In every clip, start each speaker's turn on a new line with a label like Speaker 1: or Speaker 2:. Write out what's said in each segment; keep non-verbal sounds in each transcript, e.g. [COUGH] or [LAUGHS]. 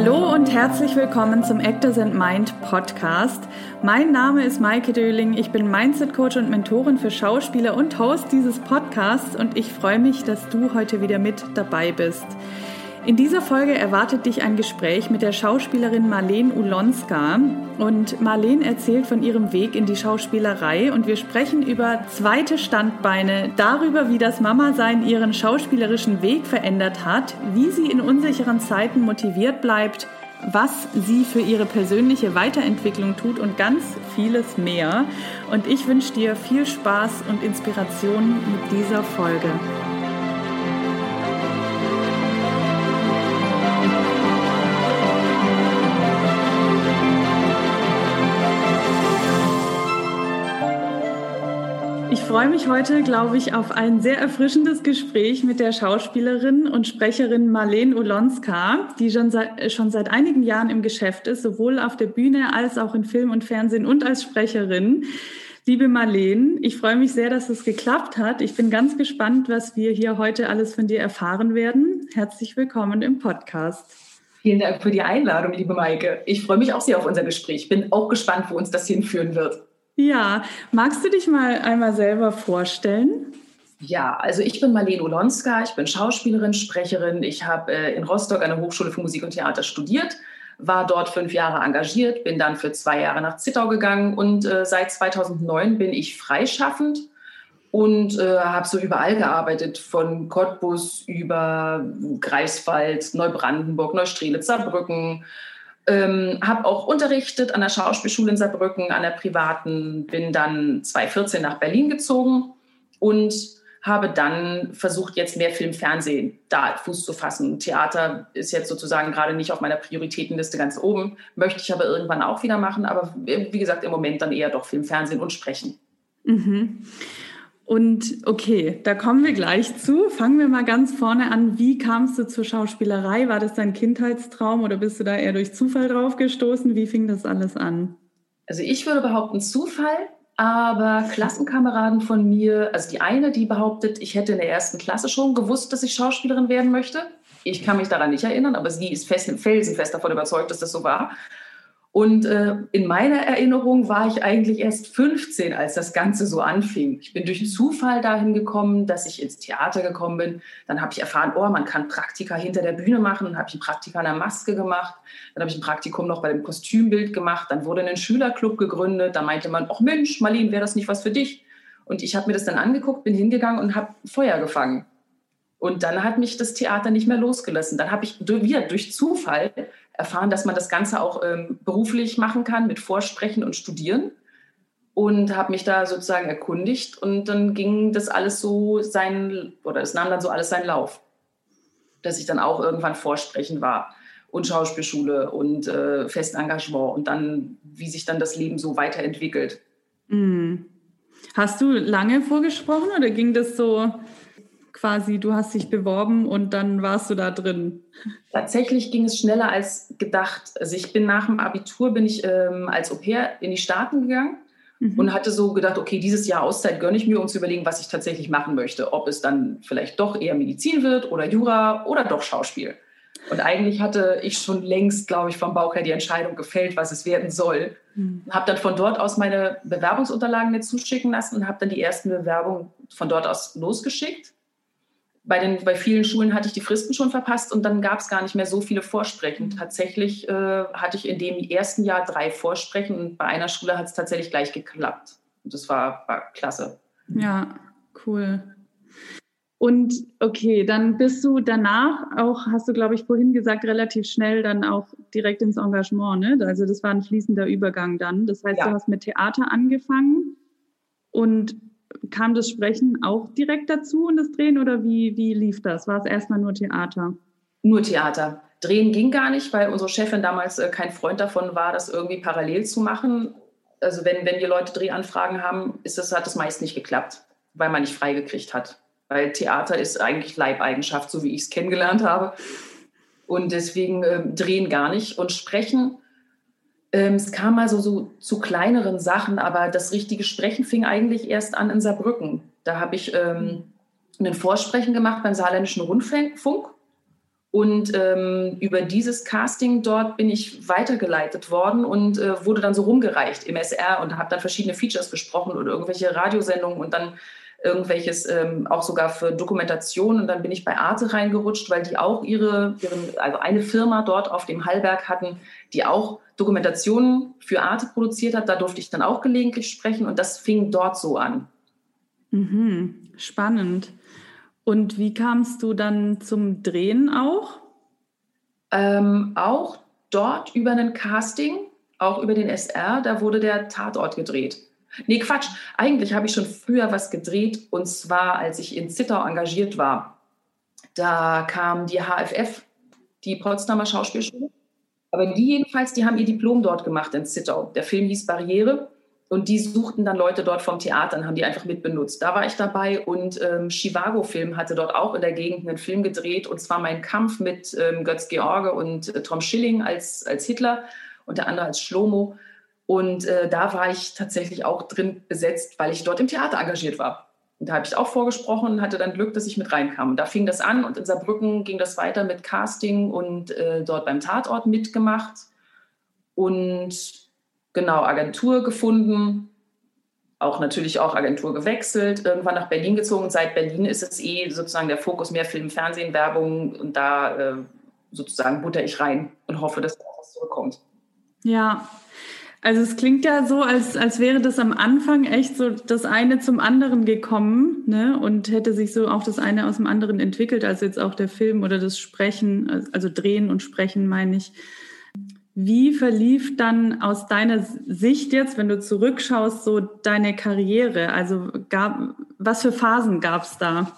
Speaker 1: Hallo und herzlich willkommen zum Actors and Mind Podcast. Mein Name ist Maike Döling, ich bin Mindset Coach und Mentorin für Schauspieler und Host dieses Podcasts und ich freue mich, dass du heute wieder mit dabei bist. In dieser Folge erwartet dich ein Gespräch mit der Schauspielerin Marlene Ulonska. Und Marlene erzählt von ihrem Weg in die Schauspielerei und wir sprechen über zweite Standbeine, darüber, wie das Mama-Sein ihren schauspielerischen Weg verändert hat, wie sie in unsicheren Zeiten motiviert bleibt, was sie für ihre persönliche Weiterentwicklung tut und ganz vieles mehr. Und ich wünsche dir viel Spaß und Inspiration mit dieser Folge. Freue mich heute, glaube ich, auf ein sehr erfrischendes Gespräch mit der Schauspielerin und Sprecherin Marlene Ulonska, die schon seit, schon seit einigen Jahren im Geschäft ist, sowohl auf der Bühne als auch in Film und Fernsehen und als Sprecherin. Liebe Marlene, ich freue mich sehr, dass es geklappt hat. Ich bin ganz gespannt, was wir hier heute alles von dir erfahren werden. Herzlich willkommen im Podcast.
Speaker 2: Vielen Dank für die Einladung, liebe Maike. Ich freue mich auch sehr auf unser Gespräch. Bin auch gespannt, wo uns das hinführen wird.
Speaker 1: Ja, magst du dich mal einmal selber vorstellen?
Speaker 2: Ja, also ich bin Marlene Olonska, ich bin Schauspielerin, Sprecherin. Ich habe äh, in Rostock an der Hochschule für Musik und Theater studiert, war dort fünf Jahre engagiert, bin dann für zwei Jahre nach Zittau gegangen und äh, seit 2009 bin ich freischaffend und äh, habe so überall gearbeitet, von Cottbus über Greifswald, Neubrandenburg, Neustrelitz, Saarbrücken, ähm, habe auch unterrichtet an der Schauspielschule in Saarbrücken, an der privaten, bin dann 2014 nach Berlin gezogen und habe dann versucht, jetzt mehr Film, Fernsehen da Fuß zu fassen. Theater ist jetzt sozusagen gerade nicht auf meiner Prioritätenliste ganz oben, möchte ich aber irgendwann auch wieder machen, aber wie gesagt, im Moment dann eher doch Film, Fernsehen und Sprechen.
Speaker 1: Mhm. Und okay, da kommen wir gleich zu. Fangen wir mal ganz vorne an. Wie kamst du zur Schauspielerei? War das dein Kindheitstraum oder bist du da eher durch Zufall drauf gestoßen? Wie fing das alles an?
Speaker 2: Also ich würde behaupten Zufall, aber Klassenkameraden von mir, also die eine, die behauptet, ich hätte in der ersten Klasse schon gewusst, dass ich Schauspielerin werden möchte. Ich kann mich daran nicht erinnern, aber sie ist fest, felsenfest davon überzeugt, dass das so war. Und äh, in meiner Erinnerung war ich eigentlich erst 15, als das Ganze so anfing. Ich bin durch Zufall dahin gekommen, dass ich ins Theater gekommen bin. Dann habe ich erfahren, oh, man kann Praktika hinter der Bühne machen. Dann habe ich ein Praktika an der Maske gemacht. Dann habe ich ein Praktikum noch bei dem Kostümbild gemacht. Dann wurde ein Schülerclub gegründet. Da meinte man, ach Mensch, Marlene, wäre das nicht was für dich? Und ich habe mir das dann angeguckt, bin hingegangen und habe Feuer gefangen. Und dann hat mich das Theater nicht mehr losgelassen. Dann habe ich wieder durch Zufall erfahren, dass man das Ganze auch ähm, beruflich machen kann mit Vorsprechen und Studieren. Und habe mich da sozusagen erkundigt und dann ging das alles so sein, oder es nahm dann so alles seinen Lauf. Dass ich dann auch irgendwann Vorsprechen war und Schauspielschule und äh, Festengagement und dann, wie sich dann das Leben so weiterentwickelt.
Speaker 1: Mhm. Hast du lange vorgesprochen oder ging das so quasi, du hast dich beworben und dann warst du da drin?
Speaker 2: Tatsächlich ging es schneller als gedacht. Also ich bin nach dem Abitur, bin ich ähm, als Au-pair in die Staaten gegangen mhm. und hatte so gedacht, okay, dieses Jahr Auszeit gönne ich mir, um zu überlegen, was ich tatsächlich machen möchte. Ob es dann vielleicht doch eher Medizin wird oder Jura oder doch Schauspiel. Und eigentlich hatte ich schon längst, glaube ich, vom Bauch her die Entscheidung gefällt, was es werden soll. Mhm. Habe dann von dort aus meine Bewerbungsunterlagen mir zuschicken lassen und habe dann die ersten Bewerbungen von dort aus losgeschickt bei, den, bei vielen Schulen hatte ich die Fristen schon verpasst und dann gab es gar nicht mehr so viele Vorsprechen. Tatsächlich äh, hatte ich in dem ersten Jahr drei Vorsprechen und bei einer Schule hat es tatsächlich gleich geklappt. Und das war, war klasse.
Speaker 1: Ja, cool. Und okay, dann bist du danach auch, hast du, glaube ich, vorhin gesagt, relativ schnell dann auch direkt ins Engagement. Ne? Also das war ein fließender Übergang dann. Das heißt, ja. du hast mit Theater angefangen und kam das Sprechen auch direkt dazu und das Drehen oder wie, wie lief das? War es erstmal nur Theater?
Speaker 2: Nur Theater. Drehen ging gar nicht, weil unsere Chefin damals äh, kein Freund davon war, das irgendwie parallel zu machen. Also wenn, wenn die Leute Drehanfragen haben, ist das, hat das meist nicht geklappt, weil man nicht freigekriegt hat. Weil Theater ist eigentlich Leibeigenschaft, so wie ich es kennengelernt habe. Und deswegen äh, drehen gar nicht. Und sprechen ähm, es kam mal so, so zu kleineren Sachen, aber das richtige Sprechen fing eigentlich erst an in Saarbrücken. Da habe ich ähm, ein Vorsprechen gemacht beim Saarländischen Rundfunk Und ähm, über dieses Casting dort bin ich weitergeleitet worden und äh, wurde dann so rumgereicht im SR und habe dann verschiedene Features gesprochen oder irgendwelche Radiosendungen und dann irgendwelches ähm, auch sogar für Dokumentation. Und dann bin ich bei Arte reingerutscht, weil die auch ihre, ihren, also eine Firma dort auf dem Hallberg hatten, die auch Dokumentationen für Arte produziert hat. Da durfte ich dann auch gelegentlich sprechen und das fing dort so an.
Speaker 1: Mhm, spannend. Und wie kamst du dann zum Drehen auch?
Speaker 2: Ähm, auch dort über ein Casting, auch über den SR, da wurde der Tatort gedreht. Nee, Quatsch. Eigentlich habe ich schon früher was gedreht und zwar, als ich in Zittau engagiert war. Da kam die HFF, die Potsdamer Schauspielschule. Aber die jedenfalls, die haben ihr Diplom dort gemacht in Zittau. Der Film hieß Barriere und die suchten dann Leute dort vom Theater und haben die einfach mitbenutzt. Da war ich dabei und ähm, Chivago Film hatte dort auch in der Gegend einen Film gedreht und zwar mein Kampf mit ähm, Götz George und äh, Tom Schilling als, als Hitler und der andere als Schlomo. Und äh, da war ich tatsächlich auch drin besetzt, weil ich dort im Theater engagiert war. Und da habe ich auch vorgesprochen und hatte dann Glück, dass ich mit reinkam. Und da fing das an und in Saarbrücken ging das weiter mit Casting und äh, dort beim Tatort mitgemacht. Und genau Agentur gefunden, auch natürlich auch Agentur gewechselt, irgendwann nach Berlin gezogen. Und seit Berlin ist es eh sozusagen der Fokus mehr Film, Fernsehen, Werbung und da äh, sozusagen butter ich rein und hoffe, dass da was zurückkommt.
Speaker 1: Ja, also es klingt ja so, als, als wäre das am Anfang echt so das eine zum anderen gekommen ne? und hätte sich so auch das eine aus dem anderen entwickelt, also jetzt auch der Film oder das Sprechen, also Drehen und Sprechen meine ich. Wie verlief dann aus deiner Sicht jetzt, wenn du zurückschaust, so deine Karriere? Also gab, was für Phasen gab es da?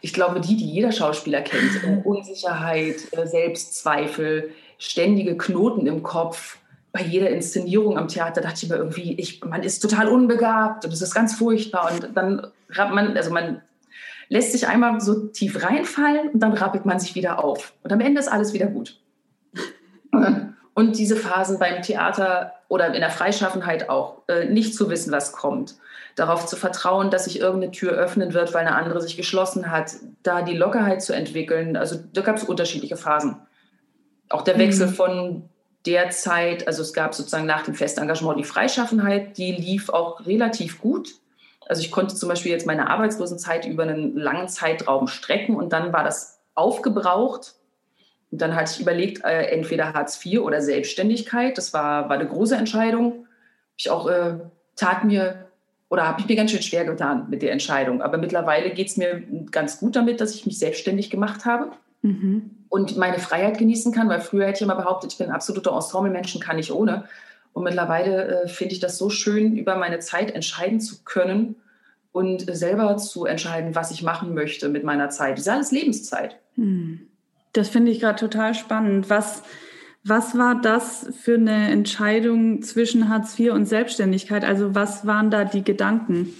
Speaker 2: Ich glaube, die, die jeder Schauspieler kennt. Unsicherheit, äh, Selbstzweifel, ständige Knoten im Kopf. Bei jeder Inszenierung am Theater dachte ich mir irgendwie, ich, man ist total unbegabt und es ist ganz furchtbar. Und dann man, also man lässt sich einmal so tief reinfallen und dann rappelt man sich wieder auf. Und am Ende ist alles wieder gut. [LAUGHS] Und diese Phasen beim Theater oder in der Freischaffenheit auch, äh, nicht zu wissen, was kommt. Darauf zu vertrauen, dass sich irgendeine Tür öffnen wird, weil eine andere sich geschlossen hat. Da die Lockerheit zu entwickeln. Also da gab es unterschiedliche Phasen. Auch der Wechsel mhm. von der Zeit, also es gab sozusagen nach dem Festengagement die Freischaffenheit, die lief auch relativ gut. Also ich konnte zum Beispiel jetzt meine Arbeitslosenzeit über einen langen Zeitraum strecken und dann war das aufgebraucht und dann hatte ich überlegt, äh, entweder Hartz IV oder Selbstständigkeit. Das war, war eine große Entscheidung. Ich auch äh, tat mir oder habe ich mir ganz schön schwer getan mit der Entscheidung. Aber mittlerweile geht es mir ganz gut damit, dass ich mich selbstständig gemacht habe mhm. Und meine Freiheit genießen kann, weil früher hätte ich immer behauptet, ich bin ein absoluter Ensemblemensch und kann nicht ohne. Und mittlerweile äh, finde ich das so schön, über meine Zeit entscheiden zu können und selber zu entscheiden, was ich machen möchte mit meiner Zeit. Das ist alles Lebenszeit. Mhm.
Speaker 1: Das finde ich gerade total spannend. Was, was war das für eine Entscheidung zwischen Hartz IV und Selbstständigkeit? Also was waren da die Gedanken?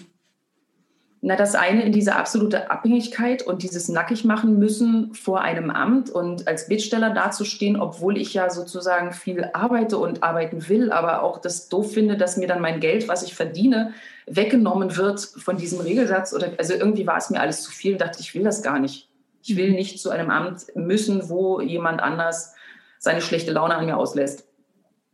Speaker 2: Na, das eine in diese absolute Abhängigkeit und dieses nackig machen müssen vor einem Amt und als Bittsteller dazustehen, obwohl ich ja sozusagen viel arbeite und arbeiten will, aber auch das doof finde, dass mir dann mein Geld, was ich verdiene, weggenommen wird von diesem Regelsatz. Oder also irgendwie war es mir alles zu viel und dachte, ich will das gar nicht. Ich will mhm. nicht zu einem Amt müssen, wo jemand anders seine schlechte Laune an mir auslässt.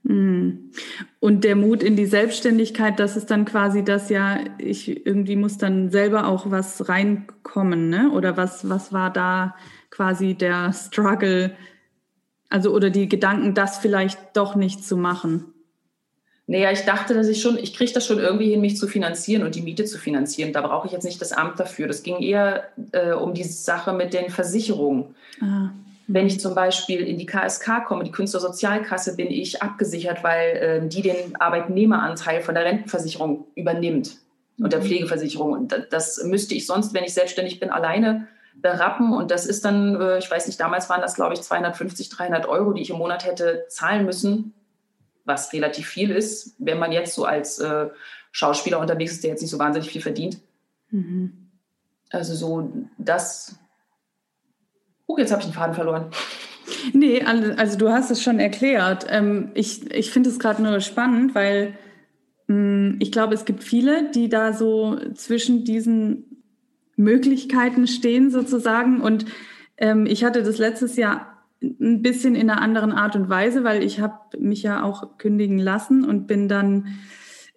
Speaker 1: Mhm. Und der Mut in die Selbstständigkeit, das ist dann quasi das ja, ich irgendwie muss dann selber auch was reinkommen, ne? Oder was, was war da quasi der Struggle, also oder die Gedanken, das vielleicht doch nicht zu machen?
Speaker 2: Naja, ich dachte, dass ich schon, ich kriege das schon irgendwie hin, mich zu finanzieren und die Miete zu finanzieren. Da brauche ich jetzt nicht das Amt dafür. Das ging eher äh, um die Sache mit den Versicherungen. Ah. Wenn ich zum Beispiel in die KSK komme, die Künstlersozialkasse, bin ich abgesichert, weil äh, die den Arbeitnehmeranteil von der Rentenversicherung übernimmt und der mhm. Pflegeversicherung. Und das müsste ich sonst, wenn ich selbstständig bin, alleine berappen. Und das ist dann, äh, ich weiß nicht, damals waren das, glaube ich, 250, 300 Euro, die ich im Monat hätte zahlen müssen was relativ viel ist, wenn man jetzt so als äh, Schauspieler unterwegs ist, der jetzt nicht so wahnsinnig viel verdient. Mhm. Also so das. Oh, jetzt habe ich den Faden verloren.
Speaker 1: Nee, also du hast es schon erklärt. Ähm, ich ich finde es gerade nur spannend, weil mm, ich glaube, es gibt viele, die da so zwischen diesen Möglichkeiten stehen sozusagen und Ähm, ich hatte das letztes Jahr ein bisschen in einer anderen Art und Weise, weil ich habe mich ja auch kündigen lassen und bin dann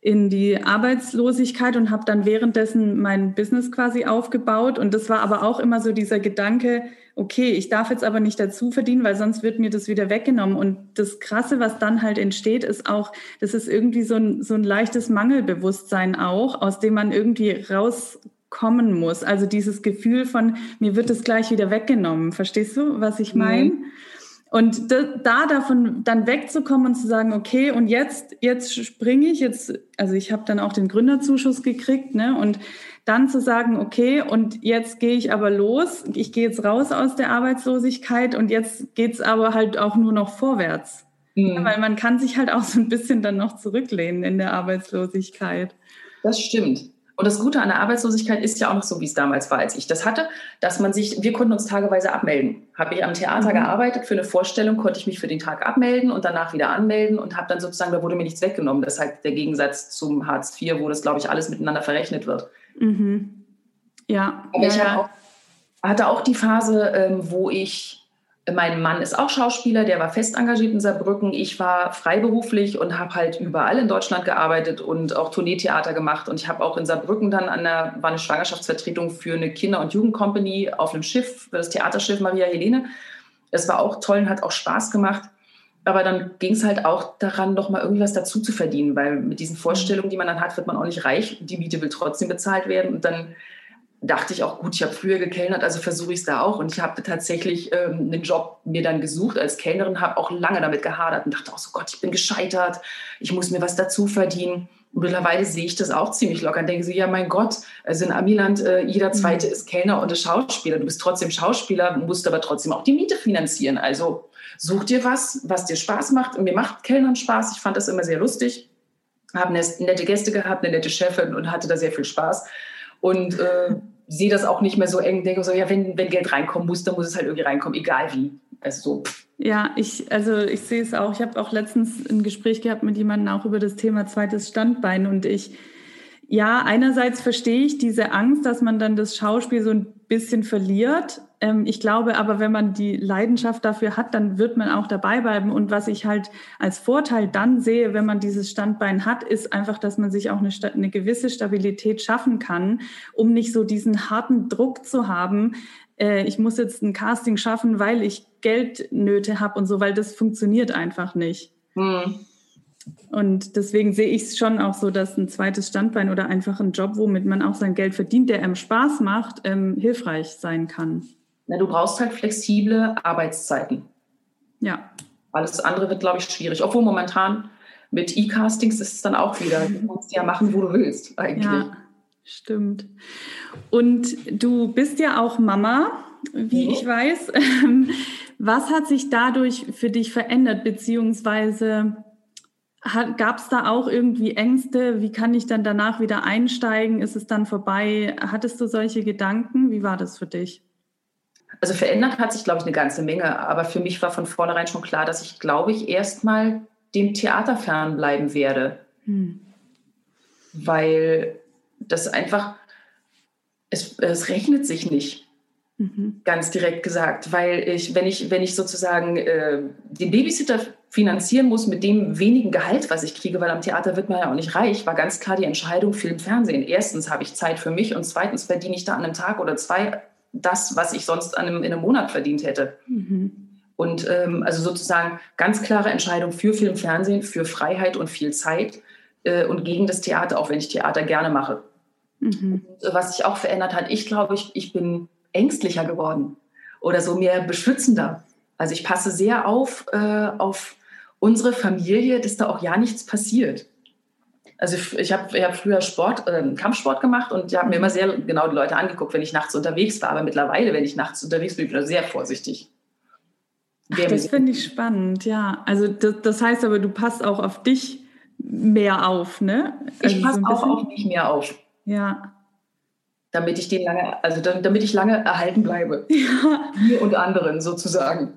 Speaker 1: in die Arbeitslosigkeit und habe dann währenddessen mein Business quasi aufgebaut. Und das war aber auch immer so dieser Gedanke, okay, ich darf jetzt aber nicht dazu verdienen, weil sonst wird mir das wieder weggenommen. Und das Krasse, was dann halt entsteht, ist auch, das ist irgendwie so ein, so ein leichtes Mangelbewusstsein auch, aus dem man irgendwie rauskommen muss. Also dieses Gefühl von, mir wird es gleich wieder weggenommen. Verstehst du, was ich meine? Mhm. Und da, davon dann wegzukommen und zu sagen, okay, und jetzt, jetzt springe ich, jetzt, also ich habe dann auch den Gründerzuschuss gekriegt, ne? Und dann zu sagen, okay, und jetzt gehe ich aber los, ich gehe jetzt raus aus der Arbeitslosigkeit und jetzt geht's aber halt auch nur noch vorwärts. Mhm. Ja, weil man kann sich halt auch so ein bisschen dann noch zurücklehnen in der Arbeitslosigkeit.
Speaker 2: Das stimmt. Und das Gute an der Arbeitslosigkeit ist ja auch noch so, wie es damals war, als ich das hatte, dass man sich, wir konnten uns tageweise abmelden. Habe ich am Theater mhm. gearbeitet, für eine Vorstellung konnte ich mich für den Tag abmelden und danach wieder anmelden und habe dann sozusagen, da wurde mir nichts weggenommen. Das ist halt der Gegensatz zum Hartz IV, wo das, glaube ich, alles miteinander verrechnet wird.
Speaker 1: Mhm. Ja.
Speaker 2: Aber
Speaker 1: ja,
Speaker 2: ich ja. Auch, hatte auch die Phase, ähm, wo ich mein Mann ist auch Schauspieler, der war fest engagiert in Saarbrücken. Ich war freiberuflich und habe halt überall in Deutschland gearbeitet und auch Tourneetheater gemacht. Und ich habe auch in Saarbrücken dann an der, war eine Schwangerschaftsvertretung für eine Kinder- und Jugendcompany auf einem Schiff, für das Theaterschiff Maria Helene. Es war auch toll und hat auch Spaß gemacht. Aber dann ging es halt auch daran, noch mal irgendwie was dazu zu verdienen, weil mit diesen Vorstellungen, die man dann hat, wird man auch nicht reich. Die Miete will trotzdem bezahlt werden. Und dann dachte ich auch, gut, ich habe früher gekellnert, also versuche ich es da auch. Und ich habe tatsächlich ähm, einen Job mir dann gesucht als Kellnerin, habe auch lange damit gehadert und dachte auch so, Gott, ich bin gescheitert, ich muss mir was dazu verdienen. Und mittlerweile sehe ich das auch ziemlich locker und denke so, ja, mein Gott, also in Amiland, äh, jeder Zweite mhm. ist Kellner und ist Schauspieler. Du bist trotzdem Schauspieler, musst aber trotzdem auch die Miete finanzieren. Also such dir was, was dir Spaß macht. Und mir macht Kellnern Spaß. Ich fand das immer sehr lustig. Habe nette Gäste gehabt, eine nette Chefin und hatte da sehr viel Spaß und äh, sehe das auch nicht mehr so eng. Denke so, ja, wenn, wenn Geld reinkommen muss, dann muss es halt irgendwie reinkommen, egal wie. Also so.
Speaker 1: Ja, ich, also ich sehe es auch. Ich habe auch letztens ein Gespräch gehabt mit jemandem auch über das Thema zweites Standbein und ich ja, einerseits verstehe ich diese Angst, dass man dann das Schauspiel so ein bisschen verliert. Ähm, ich glaube aber, wenn man die Leidenschaft dafür hat, dann wird man auch dabei bleiben. Und was ich halt als Vorteil dann sehe, wenn man dieses Standbein hat, ist einfach, dass man sich auch eine, eine gewisse Stabilität schaffen kann, um nicht so diesen harten Druck zu haben. Äh, ich muss jetzt ein Casting schaffen, weil ich Geldnöte habe und so, weil das funktioniert einfach nicht. Hm. Und deswegen sehe ich es schon auch so, dass ein zweites Standbein oder einfach ein Job, womit man auch sein Geld verdient, der einem Spaß macht, ähm, hilfreich sein kann.
Speaker 2: Na, du brauchst halt flexible Arbeitszeiten.
Speaker 1: Ja.
Speaker 2: Alles andere wird, glaube ich, schwierig. Obwohl momentan mit E-Castings ist es dann auch wieder, du kannst ja machen, wo du willst, eigentlich. Ja,
Speaker 1: stimmt. Und du bist ja auch Mama, wie ja. ich weiß. [LAUGHS] Was hat sich dadurch für dich verändert, beziehungsweise Gab es da auch irgendwie Ängste? Wie kann ich dann danach wieder einsteigen? Ist es dann vorbei? Hattest du solche Gedanken? Wie war das für dich?
Speaker 2: Also verändert hat sich, glaube ich, eine ganze Menge. Aber für mich war von vornherein schon klar, dass ich, glaube ich, erstmal dem Theater fernbleiben werde. Hm. Weil das einfach, es, es rechnet sich nicht. Mhm. Ganz direkt gesagt, weil ich, wenn ich, wenn ich sozusagen äh, den Babysitter finanzieren muss mit dem wenigen Gehalt, was ich kriege, weil am Theater wird man ja auch nicht reich, war ganz klar die Entscheidung Film, Fernsehen. Erstens habe ich Zeit für mich und zweitens verdiene ich da an einem Tag oder zwei das, was ich sonst an einem, in einem Monat verdient hätte. Mhm. Und ähm, also sozusagen ganz klare Entscheidung für Film, Fernsehen, für Freiheit und viel Zeit äh, und gegen das Theater, auch wenn ich Theater gerne mache. Mhm. Und, was sich auch verändert hat, ich glaube, ich, ich bin ängstlicher geworden oder so mehr beschützender. Also ich passe sehr auf, äh, auf unsere Familie, dass da auch ja nichts passiert. Also ich, habe hab früher Sport, äh, Kampfsport gemacht und ich habe mir immer sehr genau die Leute angeguckt, wenn ich nachts unterwegs war. Aber mittlerweile, wenn ich nachts unterwegs bin, bin ich sehr vorsichtig.
Speaker 1: Ach, das finde ich spannend, ja. Also das, das, heißt aber, du passt auch auf dich mehr auf, ne?
Speaker 2: Also ich passe so auch auf mich mehr auf.
Speaker 1: Ja.
Speaker 2: Damit ich den lange, also damit ich lange erhalten bleibe. [LAUGHS] Ja. Mir und anderen sozusagen.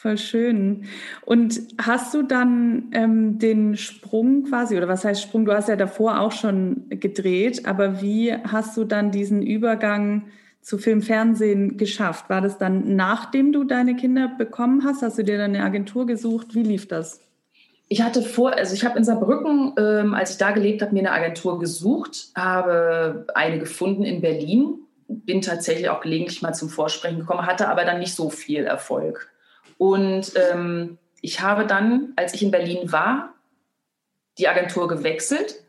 Speaker 1: Voll schön. Und hast du dann ähm, den Sprung quasi, oder was heißt Sprung? Du hast ja davor auch schon gedreht, aber wie hast du dann diesen Übergang zu Film, Fernsehen geschafft? War das dann nachdem du deine Kinder bekommen hast? Hast du dir dann eine Agentur gesucht? Wie lief das?
Speaker 2: Ich hatte vor, also ich habe in Saarbrücken, ähm, als ich da gelebt habe, mir eine Agentur gesucht, habe eine gefunden in Berlin, bin tatsächlich auch gelegentlich mal zum Vorsprechen gekommen, hatte aber dann nicht so viel Erfolg. Und ähm, ich habe dann, als ich in Berlin war, die Agentur gewechselt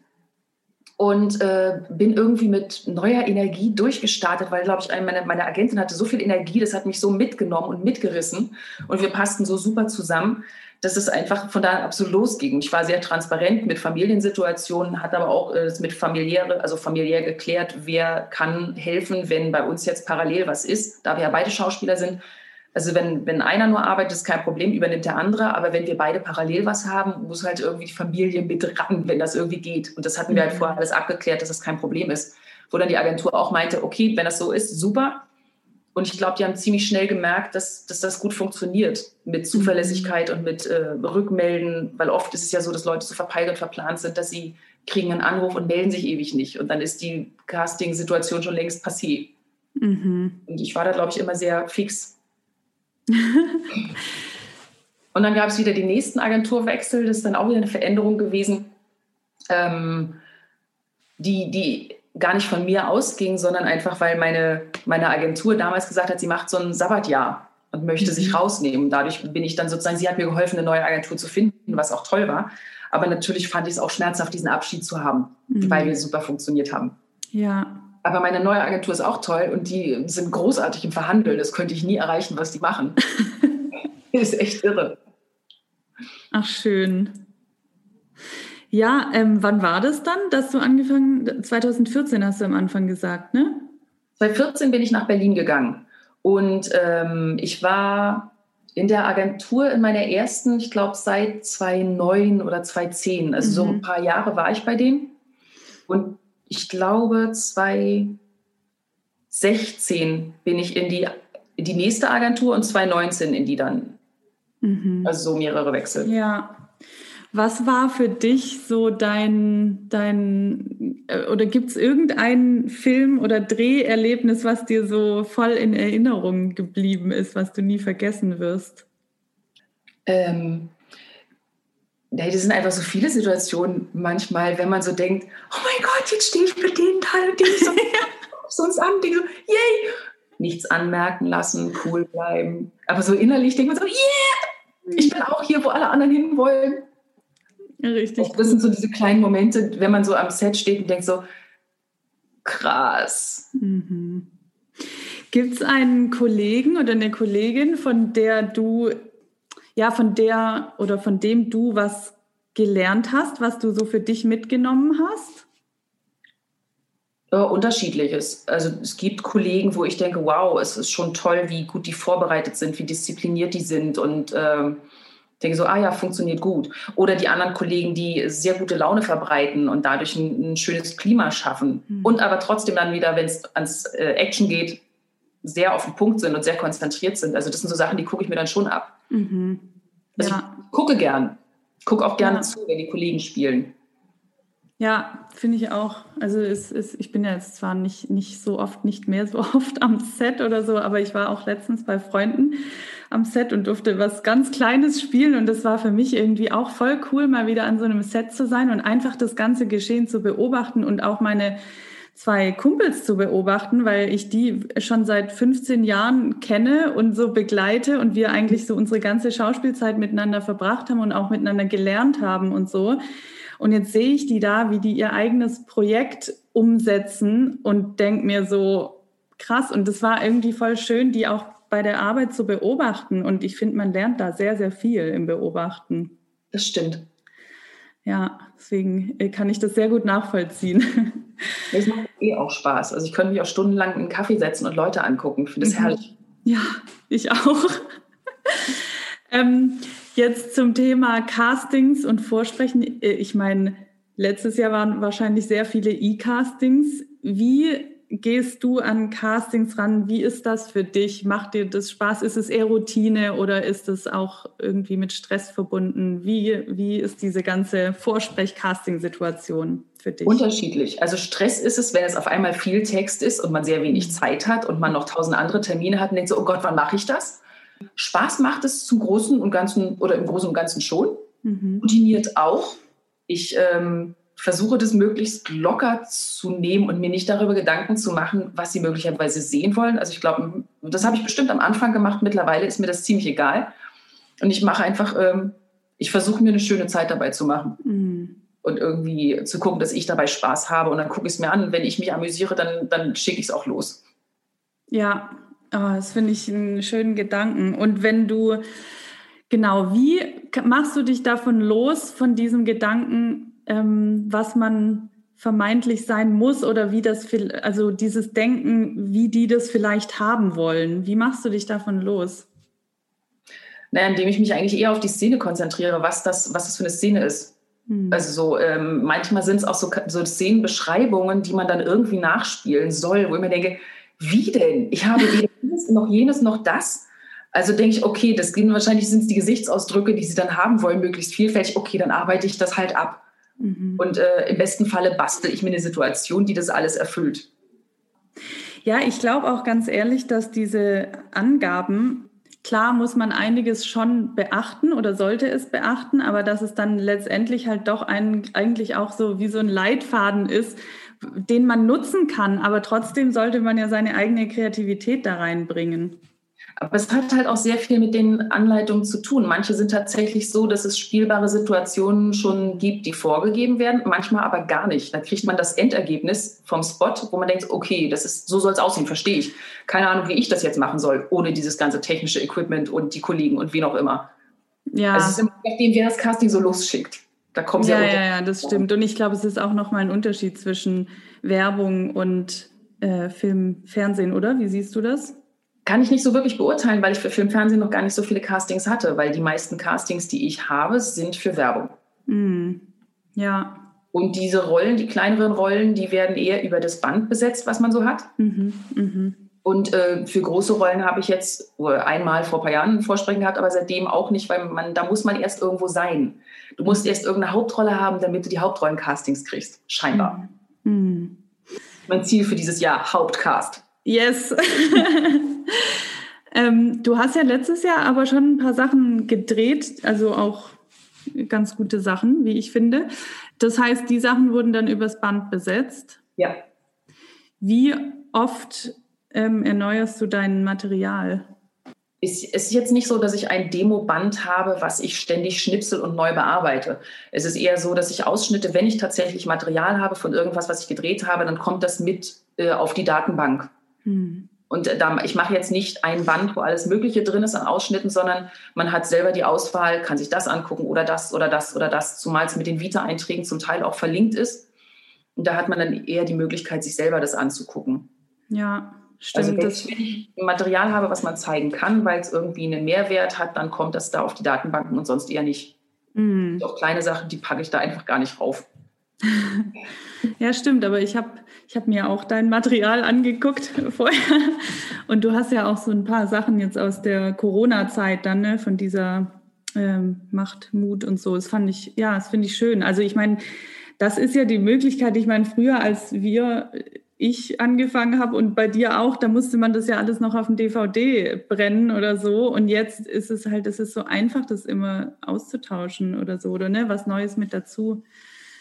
Speaker 2: und äh, bin irgendwie mit neuer Energie durchgestartet, weil, glaube ich, meine, meine Agentin hatte so viel Energie, das hat mich so mitgenommen und mitgerissen und wir passten so super zusammen, dass es einfach von da absolut losging. Ich war sehr transparent mit Familiensituationen, hat aber auch äh, mit familiäre, also familiär geklärt, wer kann helfen, wenn bei uns jetzt parallel was ist, da wir ja beide Schauspieler sind also wenn, wenn einer nur arbeitet, ist kein Problem, übernimmt der andere. Aber wenn wir beide parallel was haben, muss halt irgendwie die Familie mit ran, wenn das irgendwie geht. Und das hatten wir halt mhm. vorher alles abgeklärt, dass das kein Problem ist. Wo dann die Agentur auch meinte, okay, wenn das so ist, super. Und ich glaube, die haben ziemlich schnell gemerkt, dass, dass das gut funktioniert mit mhm. Zuverlässigkeit und mit äh, Rückmelden, weil oft ist es ja so, dass Leute so verpeilt und verplant sind, dass sie kriegen einen Anruf und melden sich ewig nicht. Und dann ist die Casting-Situation schon längst passé. Mhm. Und ich war da, glaube ich, immer sehr fix [LAUGHS] und dann gab es wieder den nächsten Agenturwechsel. Das ist dann auch wieder eine Veränderung gewesen, ähm, die, die gar nicht von mir ausging, sondern einfach, weil meine, meine Agentur damals gesagt hat, sie macht so ein Sabbatjahr und möchte mhm. sich rausnehmen. Dadurch bin ich dann sozusagen, sie hat mir geholfen, eine neue Agentur zu finden, was auch toll war. Aber natürlich fand ich es auch schmerzhaft, diesen Abschied zu haben, mhm. weil wir super funktioniert haben.
Speaker 1: Ja.
Speaker 2: Aber meine neue Agentur ist auch toll und die sind großartig im Verhandeln. Das könnte ich nie erreichen, was die machen. [LAUGHS] ist echt irre.
Speaker 1: Ach, schön. Ja, ähm, wann war das dann, dass du angefangen, 2014 hast du am Anfang gesagt, ne?
Speaker 2: 2014 bin ich nach Berlin gegangen und ähm, ich war in der Agentur in meiner ersten, ich glaube seit 2009 oder 2010, also mhm. so ein paar Jahre war ich bei denen und ich glaube, 2016 bin ich in die, in die nächste Agentur und 2019 in die dann. Mhm. Also so mehrere Wechsel.
Speaker 1: Ja. Was war für dich so dein, dein äh, oder gibt es irgendein Film- oder Dreherlebnis, was dir so voll in Erinnerung geblieben ist, was du nie vergessen wirst?
Speaker 2: Ähm, Nee, das sind einfach so viele Situationen manchmal, wenn man so denkt, oh mein Gott, jetzt stehe ich mit denen da und die so, [LAUGHS] so uns an, denke so, yay! Nichts anmerken lassen, cool bleiben. Aber so innerlich denkt man so, yeah! Ich bin auch hier, wo alle anderen hinwollen.
Speaker 1: Richtig.
Speaker 2: Und das sind so diese kleinen Momente, wenn man so am Set steht und denkt so, krass. Mhm.
Speaker 1: Gibt es einen Kollegen oder eine Kollegin, von der du ja, von der oder von dem du was gelernt hast, was du so für dich mitgenommen hast?
Speaker 2: Ja, unterschiedliches. Also es gibt Kollegen, wo ich denke, wow, es ist schon toll, wie gut die vorbereitet sind, wie diszipliniert die sind und äh, denke so, ah ja, funktioniert gut. Oder die anderen Kollegen, die sehr gute Laune verbreiten und dadurch ein, ein schönes Klima schaffen mhm. und aber trotzdem dann wieder, wenn es ans äh, Action geht, sehr auf den Punkt sind und sehr konzentriert sind. Also das sind so Sachen, die gucke ich mir dann schon ab. Mhm. Also ja. ich gucke gern. Gucke auch gerne ja. zu, wenn die Kollegen spielen.
Speaker 1: Ja, finde ich auch. Also es ist, ich bin ja jetzt zwar nicht, nicht so oft, nicht mehr so [LAUGHS] oft am Set oder so, aber ich war auch letztens bei Freunden am Set und durfte was ganz Kleines spielen und das war für mich irgendwie auch voll cool, mal wieder an so einem Set zu sein und einfach das ganze Geschehen zu beobachten und auch meine zwei Kumpels zu beobachten, weil ich die schon seit 15 Jahren kenne und so begleite und wir eigentlich so unsere ganze Schauspielzeit miteinander verbracht haben und auch miteinander gelernt haben und so. Und jetzt sehe ich die da, wie die ihr eigenes Projekt umsetzen und denke mir so, krass. Und das war irgendwie voll schön, die auch bei der Arbeit zu beobachten. Und ich finde, man lernt da sehr, sehr viel im Beobachten.
Speaker 2: Das stimmt.
Speaker 1: Ja, deswegen äh, kann ich das sehr gut nachvollziehen.
Speaker 2: Es macht eh auch Spaß. Also ich könnte mich auch stundenlang in einen Kaffee setzen und Leute angucken. Ich finde das mhm. herrlich.
Speaker 1: Ja, ich auch. [LAUGHS] ähm, jetzt zum Thema Castings und Vorsprechen. Äh, ich meine, letztes Jahr waren wahrscheinlich sehr viele E-Castings. Wie gehst du an Castings ran? Wie ist das für dich? Macht dir das Spaß? Ist es eher Routine oder ist es auch irgendwie mit Stress verbunden? Wie, wie ist diese ganze Vorsprech-Casting-Situation für dich?
Speaker 2: Unterschiedlich. Also Stress ist es, wenn es auf einmal viel Text ist und man sehr wenig. Zeit hat und man noch tausend andere Termine hat und denkt so, oh Gott, wann mache ich das? Spaß macht es zum Großen und Ganzen oder im Großen und Ganzen schon. Mhm. Routiniert auch. Ich ähm, versuche das möglichst locker zu nehmen und mir nicht darüber Gedanken zu machen, was sie möglicherweise sehen wollen. Also ich glaube, das habe ich bestimmt am Anfang gemacht. Mittlerweile ist mir das ziemlich egal. Und ich mache einfach, ähm, ich versuche mir eine schöne Zeit dabei zu machen. Mhm. Und irgendwie zu gucken, dass ich dabei Spaß habe. Und dann gucke ich es mir an. Wenn ich mich amüsiere, dann, dann schicke ich es auch los.
Speaker 1: Ja, oh, das finde ich einen schönen Gedanken. Und wenn du, genau, wie machst du dich davon los, von diesem Gedanken, ähm, was man vermeintlich sein muss oder wie das, also dieses Denken, wie die das vielleicht haben wollen. Wie machst du dich davon los?
Speaker 2: Naja, indem ich mich eigentlich eher auf die Szene konzentriere, was das, was das für eine Szene ist. Hm. Also so, ähm, manchmal sind es auch so, so Szenenbeschreibungen, die man dann irgendwie nachspielen soll, wo ich mir denke, wie denn? Ich habe weder [LAUGHS] dieses noch jenes noch das. Also denke ich, okay, das gehen wahrscheinlich sind es die Gesichtsausdrücke, die sie dann haben wollen, möglichst vielfältig. Okay, dann arbeite ich das halt ab. Mhm. Und äh, im besten Falle bastel ich mir eine Situation, die das alles erfüllt.
Speaker 1: Ja, ich glaube auch ganz ehrlich, dass diese Angaben, klar muss man einiges schon beachten oder sollte es beachten, aber dass es dann letztendlich halt doch ein, eigentlich auch so wie so ein Leitfaden ist, den man nutzen kann, aber trotzdem sollte man ja seine eigene Kreativität da reinbringen.
Speaker 2: Aber es hat halt auch sehr viel mit den Anleitungen zu tun. Manche sind tatsächlich so, dass es spielbare Situationen schon gibt, die vorgegeben werden, manchmal aber gar nicht. Da kriegt man das Endergebnis vom Spot, wo man denkt, okay, das ist, so soll es aussehen, verstehe ich. Keine Ahnung, wie ich das jetzt machen soll, ohne dieses ganze technische Equipment und die Kollegen und wie auch immer. Ja. Also es ist immer nachdem, wer das Casting so losschickt. Da kommen sie
Speaker 1: ja, ja, ja, das stimmt. Und ich glaube, es ist auch nochmal ein Unterschied zwischen Werbung und äh, Film, Fernsehen, oder? Wie siehst du das?
Speaker 2: Kann ich nicht so wirklich beurteilen, weil ich für Film, Fernsehen noch gar nicht so viele Castings hatte, weil die meisten Castings, die ich habe, sind für Werbung.
Speaker 1: Mm. Ja.
Speaker 2: Und diese Rollen, die kleineren Rollen, die werden eher über das Band besetzt, was man so hat. Mhm. Mhm. Und äh, für große Rollen habe ich jetzt einmal vor ein paar Jahren ein Vorsprechen gehabt, aber seitdem auch nicht, weil man, da muss man erst irgendwo sein. Du musst erst irgendeine Hauptrolle haben, damit du die Hauptrollen-Castings kriegst. Scheinbar. Mhm. Mein Ziel für dieses Jahr, Hauptcast.
Speaker 1: Yes. [LAUGHS] ähm, du hast ja letztes Jahr aber schon ein paar Sachen gedreht, also auch ganz gute Sachen, wie ich finde. Das heißt, die Sachen wurden dann übers Band besetzt.
Speaker 2: Ja.
Speaker 1: Wie oft ähm, erneuerst du dein Material?
Speaker 2: Es ist jetzt nicht so, dass ich ein Demoband habe, was ich ständig schnipsel und neu bearbeite. Es ist eher so, dass ich Ausschnitte, wenn ich tatsächlich Material habe von irgendwas, was ich gedreht habe, dann kommt das mit äh, auf die Datenbank. Hm. Und da, ich mache jetzt nicht ein Band, wo alles Mögliche drin ist an Ausschnitten, sondern man hat selber die Auswahl, kann sich das angucken oder das oder das oder das, zumal es mit den Vita-Einträgen zum Teil auch verlinkt ist. Und da hat man dann eher die Möglichkeit, sich selber das anzugucken.
Speaker 1: Ja, stimmt.
Speaker 2: Also wenn ich Material habe, was man zeigen kann, weil es irgendwie einen Mehrwert hat, dann kommt das da auf die Datenbanken und sonst eher nicht. Mhm. Auch kleine Sachen, die packe ich da einfach gar nicht rauf. [LAUGHS]
Speaker 1: ja, stimmt, aber ich habe ich hab mir auch dein Material angeguckt [LAUGHS] vorher und du hast ja auch so ein paar Sachen jetzt aus der Corona-Zeit dann, ne, von dieser ähm, Macht, Mut und so. Das fand ich, ja, das finde ich schön. Also ich meine, das ist ja die Möglichkeit, ich meine, früher als wir, ich angefangen habe und bei dir auch, da musste man das ja alles noch auf dem DVD brennen oder so. Und jetzt ist es halt, es ist so einfach, das immer auszutauschen oder so, oder ne, was Neues mit dazu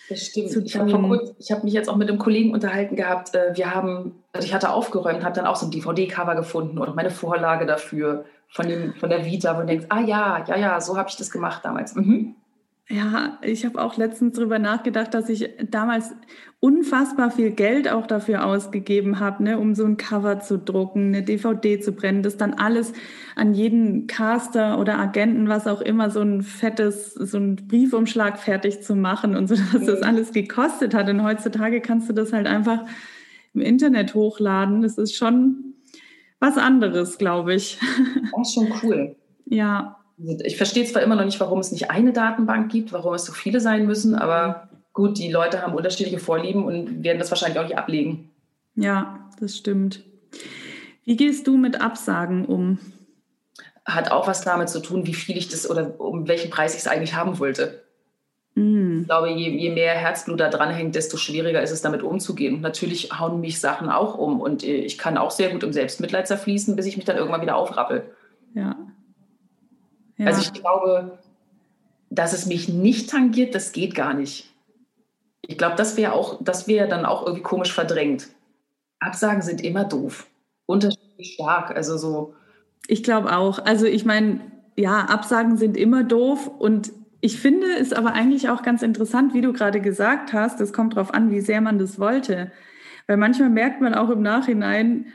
Speaker 2: das stimmt. Ich habe hab mich jetzt auch mit einem Kollegen unterhalten gehabt. Äh, wir haben, also ich hatte aufgeräumt, habe dann auch so ein DVD-Cover gefunden und meine Vorlage dafür von, dem, von der Vita, wo du denkst, ah ja, ja, ja, so habe ich das gemacht damals. Mhm.
Speaker 1: Ja, ich habe auch letztens darüber nachgedacht, dass ich damals unfassbar viel Geld auch dafür ausgegeben habe, ne, um so ein Cover zu drucken, eine DVD zu brennen, das dann alles an jeden Caster oder Agenten, was auch immer, so ein fettes, so ein Briefumschlag fertig zu machen und so, dass das mhm. alles gekostet hat. Und heutzutage kannst du das halt einfach im Internet hochladen. Das ist schon was anderes, glaube ich.
Speaker 2: Das ist schon cool. [LAUGHS]
Speaker 1: Ja,
Speaker 2: ich verstehe zwar immer noch nicht, warum es nicht eine Datenbank gibt, warum es so viele sein müssen, aber gut, die Leute haben unterschiedliche Vorlieben und werden das wahrscheinlich auch nicht ablegen.
Speaker 1: Ja, das stimmt. Wie gehst du mit Absagen um?
Speaker 2: Hat auch was damit zu tun, wie viel ich das oder um welchen Preis ich es eigentlich haben wollte. Mm. Ich glaube, je, je, mehr Herzblut da dranhängt, desto schwieriger ist es, damit umzugehen. Und natürlich hauen mich Sachen auch um. Und äh, ich kann auch sehr gut im Selbstmitleid zerfließen, bis ich mich dann irgendwann wieder aufrappel.
Speaker 1: Ja.
Speaker 2: Ja. Also ich glaube, dass es mich nicht tangiert, das geht gar nicht. Ich glaube, das wäre auch, das wäre dann auch irgendwie komisch verdrängt. Absagen sind immer doof. Unterschiedlich stark. Also so.
Speaker 1: Ich glaube auch. Also ich meine, ja, Absagen sind immer doof und ich finde es aber eigentlich auch ganz interessant, wie du gerade gesagt hast, es kommt darauf an, wie sehr man das wollte. Weil manchmal merkt man auch im Nachhinein,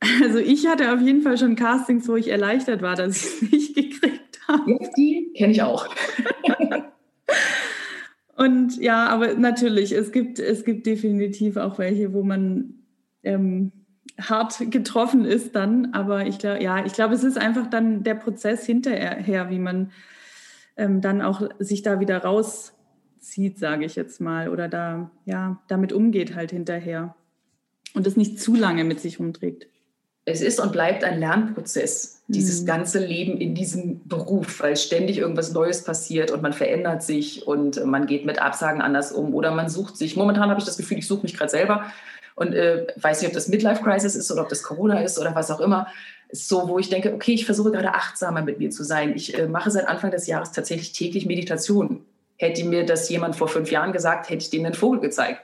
Speaker 1: [LAUGHS] also ich hatte auf jeden Fall schon Castings, wo ich erleichtert war, dass [LAUGHS] ich es nicht gekriegt [LAUGHS]
Speaker 2: Ja, die kenne ich auch. [LAUGHS]
Speaker 1: Und ja, aber natürlich, es gibt, es gibt definitiv auch welche, wo man ähm, hart getroffen ist dann. Aber ich glaube, ja, ich glaube, es ist einfach dann der Prozess hinterher, wie man ähm, dann auch sich da wieder rauszieht, sage ich jetzt mal, oder da ja damit umgeht halt hinterher und es nicht zu lange mit sich rumträgt.
Speaker 2: Es ist und bleibt ein Lernprozess, dieses mhm. ganze Leben in diesem Beruf, weil ständig irgendwas Neues passiert und man verändert sich und man geht mit Absagen anders um oder man sucht sich. Momentan habe ich das Gefühl, ich suche mich gerade selber und äh, weiß nicht, ob das Midlife Crisis ist oder ob das Corona ist oder was auch immer ist so, wo ich denke, okay, ich versuche gerade achtsamer mit mir zu sein. Ich äh, mache seit Anfang des Jahres tatsächlich täglich Meditation. Hätte mir das jemand vor fünf Jahren gesagt, hätte ich denen einen Vogel gezeigt.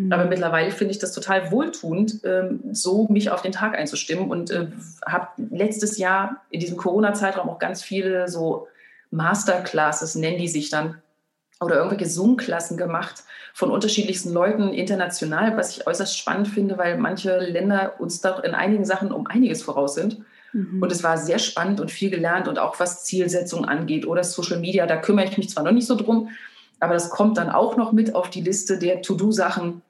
Speaker 2: Mhm. Aber mittlerweile finde ich das total wohltuend, ähm, so mich auf den Tag einzustimmen und äh, habe letztes Jahr in diesem Corona-Zeitraum auch ganz viele so Masterclasses, nennen die sich dann, oder irgendwelche Zoom-Klassen gemacht von unterschiedlichsten Leuten international, was ich äußerst spannend finde, weil manche Länder uns doch in einigen Sachen um einiges voraus sind. Mhm. Und es war sehr spannend und viel gelernt und auch was Zielsetzung angeht oder Social Media, da kümmere ich mich zwar noch nicht so drum, aber das kommt dann auch noch mit auf die Liste der To-Do-Sachen.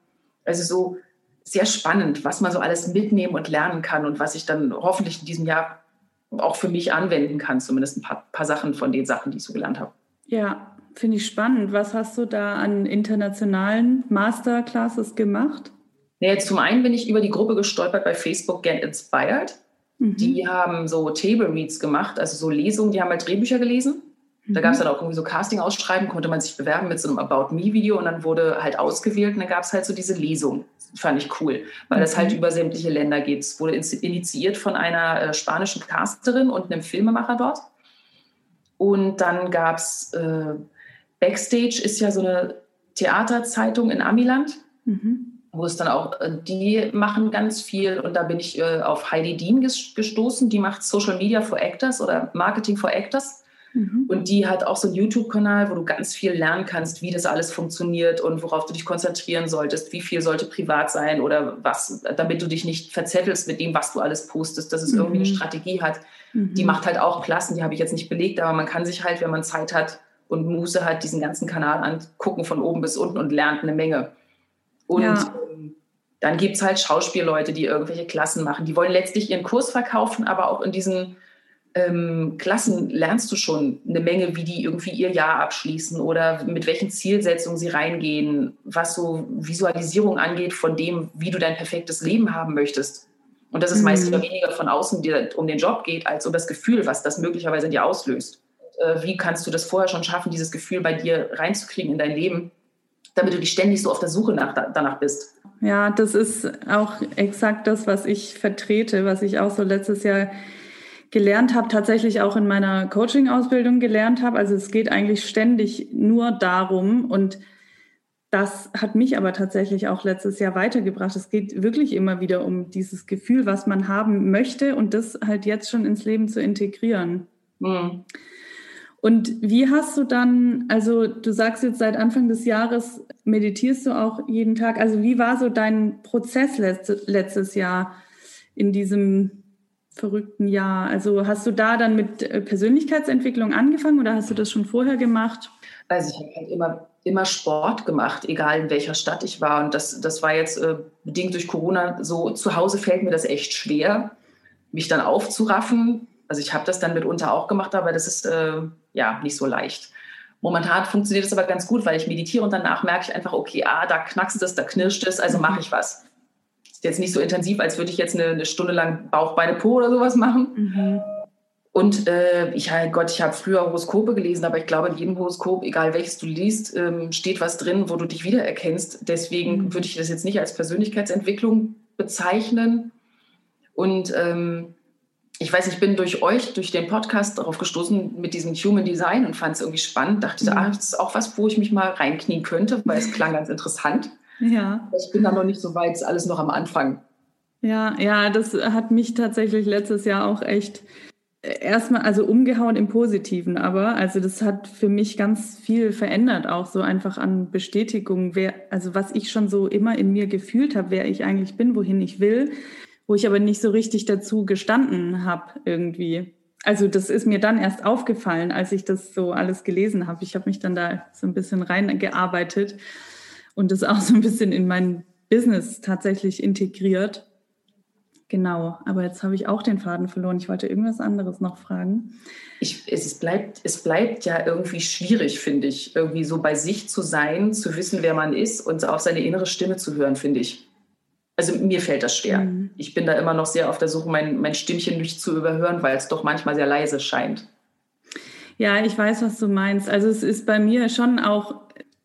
Speaker 2: Also so sehr spannend, was man so alles mitnehmen und lernen kann und was ich dann hoffentlich in diesem Jahr auch für mich anwenden kann, zumindest ein paar, paar Sachen von den Sachen, die ich so gelernt habe.
Speaker 1: Ja, Finde ich spannend. Was hast du da an internationalen Masterclasses gemacht?
Speaker 2: Ja, zum einen bin ich über die Gruppe gestolpert bei Facebook Get Inspired. Mhm. Die haben so Table Reads gemacht, also so Lesungen, die haben halt Drehbücher gelesen. Da mhm. gab es dann auch irgendwie so Casting-Ausschreiben, konnte man sich bewerben mit so einem About Me-Video und dann wurde halt ausgewählt und dann gab es halt so diese Lesung. Fand ich cool, weil mhm. das halt über sämtliche Länder geht. Es wurde initiiert von einer äh, spanischen Casterin und einem Filmemacher dort. Und dann gab es äh, Backstage ist ja so eine Theaterzeitung in Amiland, mhm. wo es dann auch, äh, die machen ganz viel und da bin ich äh, auf Heidi Dean gestoßen, die macht Social Media for Actors oder Marketing for Actors. Mhm. Und die hat auch so einen YouTube-Kanal, wo du ganz viel lernen kannst, wie das alles funktioniert und worauf du dich konzentrieren solltest, wie viel sollte privat sein oder was, damit du dich nicht verzettelst mit dem, was du alles postest, dass es mhm. irgendwie eine Strategie hat. Mhm. Die macht halt auch Klassen, die habe ich jetzt nicht belegt, aber man kann sich halt, wenn man Zeit hat, und Muße hat, diesen ganzen Kanal angucken von oben bis unten und lernt eine Menge. Und ja. ähm, dann gibt es halt Schauspielleute, die irgendwelche Klassen machen. Die wollen letztlich ihren Kurs verkaufen, aber auch in diesen ähm, Klassen lernst du schon eine Menge, wie die irgendwie ihr Jahr abschließen oder mit welchen Zielsetzungen sie reingehen, was so Visualisierung angeht von dem, wie du dein perfektes Leben haben möchtest. Und dass es mhm. meist weniger von außen dir um den Job geht, als um das Gefühl, was das möglicherweise in dir auslöst äh, wie kannst du das vorher schon schaffen, dieses Gefühl bei dir reinzukriegen in dein Leben, damit du dich ständig so auf der Suche nach, danach bist.
Speaker 1: Ja, das ist auch exakt das, was ich vertrete, was ich auch so letztes Jahr gelernt habe, tatsächlich auch in meiner Coaching-Ausbildung gelernt habe. Also es geht eigentlich ständig nur darum und das hat mich aber tatsächlich auch letztes Jahr weitergebracht. Es geht wirklich immer wieder um dieses Gefühl, was man haben möchte und das halt jetzt schon ins Leben zu integrieren. Mhm. Und wie hast du dann, also du sagst jetzt seit Anfang des Jahres meditierst du auch jeden Tag. Also wie war so dein Prozess letzte, letztes Jahr in diesem verrückten Jahr? Also hast du da dann mit äh, Persönlichkeitsentwicklung angefangen oder hast du das schon vorher gemacht?
Speaker 2: Also ich habe halt immer, immer Sport gemacht, egal in welcher Stadt ich war. Und das, das war jetzt äh, bedingt durch Corona so, zu Hause fällt mir das echt schwer, mich dann aufzuraffen. Also ich habe das dann mitunter auch gemacht, aber das ist äh, ja nicht so leicht. Momentan funktioniert es aber ganz gut, weil ich meditiere und danach merke ich einfach, okay, ah, da knackst es, da knirscht es, also mache ich was. Ist jetzt nicht so intensiv, als würde ich jetzt eine, eine Stunde lang Bauch, Beine, Po oder sowas machen. Mhm. Und äh, ich, Gott, ich habe früher Horoskope gelesen, aber ich glaube, in jedem Horoskop, egal welches du liest, ähm, steht was drin, wo du dich wiedererkennst. Deswegen mhm. würde ich das jetzt nicht als Persönlichkeitsentwicklung bezeichnen. Und ähm, ich weiß, ich bin durch euch, durch den Podcast darauf gestoßen mit diesem Human Design und fand es irgendwie spannend. Dachte, mhm. ah, das ist auch was, wo ich mich mal reinknien könnte, weil es klang ganz interessant. Ja. Ich bin da noch nicht so weit, ist alles noch am Anfang.
Speaker 1: Ja, ja, das hat mich tatsächlich letztes Jahr auch echt erstmal, also umgehauen im Positiven, aber also das hat für mich ganz viel verändert, auch so einfach an Bestätigung, wer, also was ich schon so immer in mir gefühlt habe, wer ich eigentlich bin, wohin ich will, wo ich aber nicht so richtig dazu gestanden habe irgendwie. Also das ist mir dann erst aufgefallen, als ich das so alles gelesen habe. Ich habe mich dann da so ein bisschen reingearbeitet und das auch so ein bisschen in mein Business tatsächlich integriert. Genau, aber jetzt habe ich auch den Faden verloren. Ich wollte irgendwas anderes noch fragen.
Speaker 2: Ich, es, bleibt, es bleibt ja irgendwie schwierig, finde ich, irgendwie so bei sich zu sein, zu wissen, wer man ist und auf seine innere Stimme zu hören, finde ich. Also mir fällt das schwer. Mhm. Ich bin da immer noch sehr auf der Suche, mein, mein Stimmchen nicht zu überhören, weil es doch manchmal sehr leise scheint.
Speaker 1: Ja, ich weiß, was du meinst. Also es ist bei mir schon auch,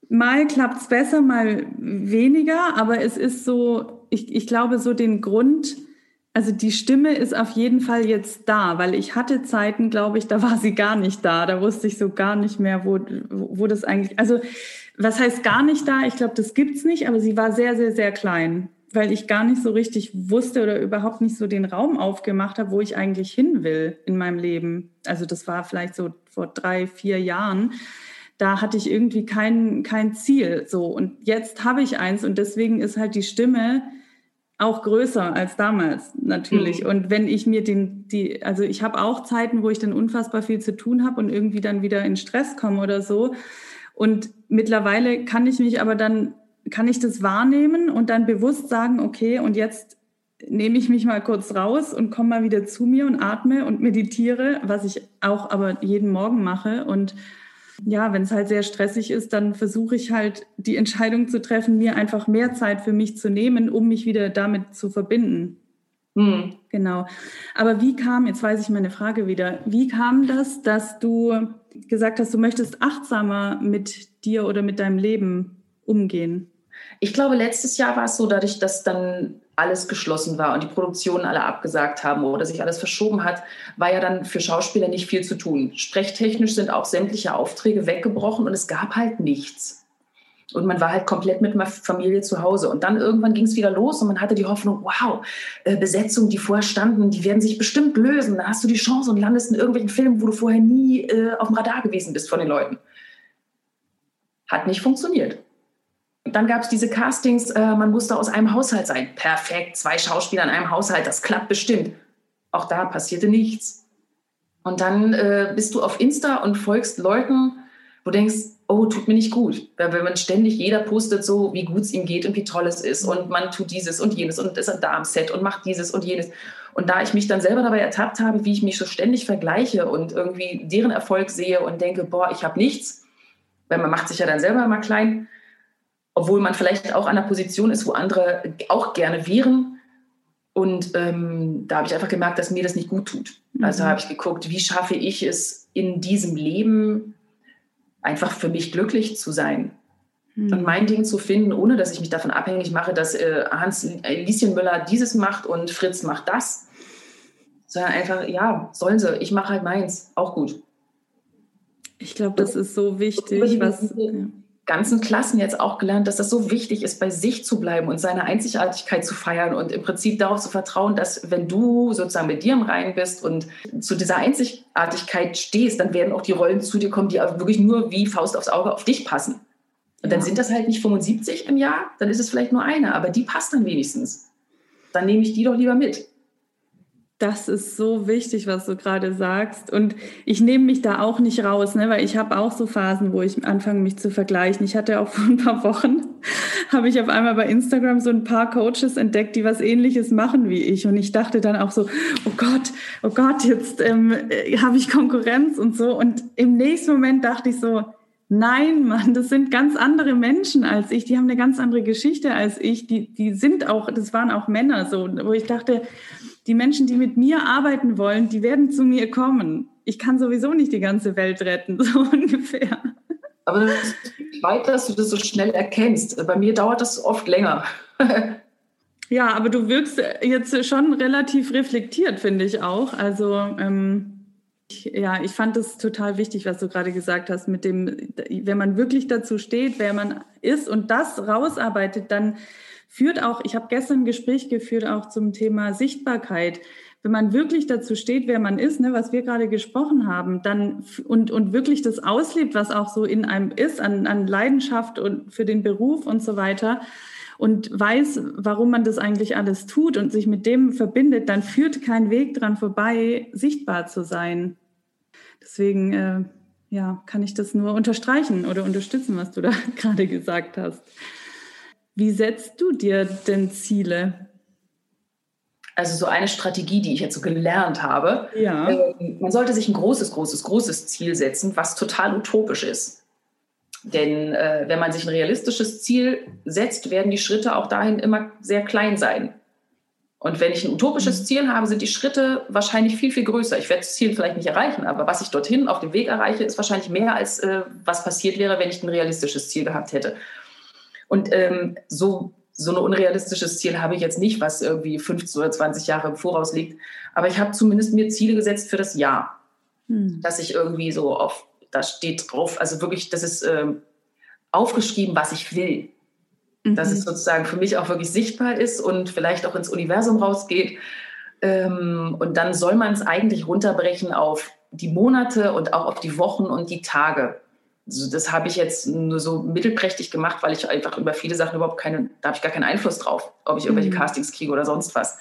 Speaker 1: mal klappt es besser, mal weniger, aber es ist so, ich, ich glaube, so den Grund, also die Stimme ist auf jeden Fall jetzt da, weil ich hatte Zeiten, glaube ich, da war sie gar nicht da. Da wusste ich so gar nicht mehr, wo, wo das eigentlich, also was heißt gar nicht da? Ich glaube, das gibt's nicht, aber sie war sehr, sehr, sehr klein, weil ich gar nicht so richtig wusste oder überhaupt nicht so den Raum aufgemacht habe, wo ich eigentlich hin will in meinem Leben. Also das war vielleicht so vor drei, vier Jahren. Da hatte ich irgendwie kein, kein Ziel. So. Und jetzt habe ich eins und deswegen ist halt die Stimme, auch größer als damals natürlich. Mhm. Und wenn ich mir den, die, also ich habe auch Zeiten, wo ich dann unfassbar viel zu tun habe und irgendwie dann wieder in Stress komme oder so. Und mittlerweile kann ich mich aber dann, kann ich das wahrnehmen und dann bewusst sagen, okay, und jetzt nehme ich mich mal kurz raus und komme mal wieder zu mir und atme und meditiere, was ich auch aber jeden Morgen mache und ja, wenn es halt sehr stressig ist, dann versuche ich halt die Entscheidung zu treffen, mir einfach mehr Zeit für mich zu nehmen, um mich wieder damit zu verbinden. Mhm. Genau. Aber wie kam, jetzt weiß ich meine Frage wieder, wie kam das, dass du gesagt hast, du möchtest achtsamer mit dir oder mit deinem Leben umgehen?
Speaker 2: Ich glaube, letztes Jahr war es so, dadurch, dass dann alles geschlossen war und die Produktionen alle abgesagt haben oder sich alles verschoben hat, war ja dann für Schauspieler nicht viel zu tun. Sprechtechnisch sind auch sämtliche Aufträge weggebrochen und es gab halt nichts. Und man war halt komplett mit meiner Familie zu Hause. Und dann irgendwann ging es wieder los und man hatte die Hoffnung, wow, äh, Besetzungen, die vorher standen, die werden sich bestimmt lösen. Dann hast du die Chance und landest in irgendwelchen Filmen, wo du vorher nie äh, auf dem Radar gewesen bist von den Leuten. Hat nicht funktioniert. Dann gab es diese Castings, äh, man musste aus einem Haushalt sein. Perfekt, zwei Schauspieler in einem Haushalt, das klappt bestimmt. Auch da passierte nichts. Und dann äh, bist du auf Insta und folgst Leuten, wo du denkst, oh, tut mir nicht gut. Weil wenn man ständig, jeder postet so, wie gut es ihm geht und wie toll es ist und man tut dieses und jenes und ist da am Set und macht dieses und jenes. Und da ich mich dann selber dabei ertappt habe, wie ich mich so ständig vergleiche und irgendwie deren Erfolg sehe und denke, boah, ich habe nichts, weil man macht sich ja dann selber immer klein, obwohl man vielleicht auch an einer Position ist, wo andere auch gerne wären. Und ähm, da habe ich einfach gemerkt, dass mir das nicht gut tut. Also mhm. habe ich geguckt, wie schaffe ich es in diesem Leben einfach für mich glücklich zu sein mhm. und mein Ding zu finden, ohne dass ich mich davon abhängig mache, dass äh, Hans äh, Lieschen Müller dieses macht und Fritz macht das, sondern einfach, ja, sollen sie, ich mache halt meins, auch gut.
Speaker 1: Ich glaube, das ist so wichtig, [LAUGHS] was. Ja
Speaker 2: ganzen Klassen jetzt auch gelernt, dass das so wichtig ist, bei sich zu bleiben und seine Einzigartigkeit zu feiern und im Prinzip darauf zu vertrauen, dass wenn du sozusagen mit dir im Reinen bist und zu dieser Einzigartigkeit stehst, dann werden auch die Rollen zu dir kommen, die wirklich nur wie Faust aufs Auge auf dich passen. Und dann sind das halt nicht 75 im Jahr, dann ist es vielleicht nur eine, aber die passt dann wenigstens. Dann nehme ich die doch lieber mit.
Speaker 1: Das ist so wichtig, was du gerade sagst. Und ich nehme mich da auch nicht raus, ne? weil ich habe auch so Phasen, wo ich anfange, mich zu vergleichen. Ich hatte auch [LAUGHS] vor ein paar Wochen, habe ich auf einmal bei Instagram so ein paar Coaches entdeckt, die was ähnliches machen wie ich. Und ich dachte dann auch so, oh Gott, oh Gott, jetzt ähm, äh, habe ich Konkurrenz und so. Und im nächsten Moment dachte ich so, Nein, Mann, das sind ganz andere Menschen als ich. Die haben eine ganz andere Geschichte als ich. Die, die sind auch, das waren auch Männer so, wo ich dachte, die Menschen, die mit mir arbeiten wollen, die werden zu mir kommen. Ich kann sowieso nicht die ganze Welt retten, [LAUGHS] so ungefähr.
Speaker 2: Aber das ist weit, dass du das so schnell erkennst. Bei mir dauert das oft länger.
Speaker 1: ja, aber du wirkst jetzt schon relativ reflektiert, finde ich auch. Also ähm, ja, ich fand es total wichtig, was du gerade gesagt hast, mit dem, wenn man wirklich dazu steht, wer man ist und das rausarbeitet, dann führt auch, ich habe gestern ein Gespräch geführt auch zum Thema Sichtbarkeit. Wenn man wirklich dazu steht, wer man ist, ne, was wir gerade gesprochen haben, dann und, und wirklich das auslebt, was auch so in einem ist, an, an Leidenschaft und für den Beruf und so weiter, und weiß, warum man das eigentlich alles tut und sich mit dem verbindet, dann führt kein Weg dran vorbei, sichtbar zu sein. Deswegen äh, ja, kann ich das nur unterstreichen oder unterstützen, was du [LAUGHS] da gerade gesagt hast. Wie setzt du dir denn Ziele?
Speaker 2: Also so eine Strategie, die ich jetzt so gelernt habe.
Speaker 1: Ja.
Speaker 2: Äh, man sollte sich ein großes, großes, großes Ziel setzen, was total utopisch ist. Denn äh, wenn man sich ein realistisches Ziel setzt, werden die Schritte auch dahin immer sehr klein sein. Und wenn ich ein utopisches mhm. Ziel habe, sind die Schritte wahrscheinlich viel, viel größer. Ich werde das Ziel vielleicht nicht erreichen, aber was ich dorthin auf dem Weg erreiche, ist wahrscheinlich mehr, als äh, was passiert wäre, wenn ich ein realistisches Ziel gehabt hätte. Und ähm, so, so ein unrealistisches Ziel habe ich jetzt nicht, was irgendwie 15 oder 20 Jahre im Voraus liegt. Aber ich habe zumindest mir Ziele gesetzt für das Jahr. Mhm. Dass ich irgendwie so auf da steht drauf, also wirklich, das ist ähm, aufgeschrieben, was ich will. Mhm. Dass es sozusagen für mich auch wirklich sichtbar ist und vielleicht auch ins Universum rausgeht. Ähm, und dann soll man es eigentlich runterbrechen auf die Monate und auch auf die Wochen und die Tage. Also das habe ich jetzt nur so mittelprächtig gemacht, weil ich einfach über viele Sachen überhaupt keine, da habe ich gar keinen Einfluss drauf, ob ich irgendwelche mhm. Castings kriege oder sonst was.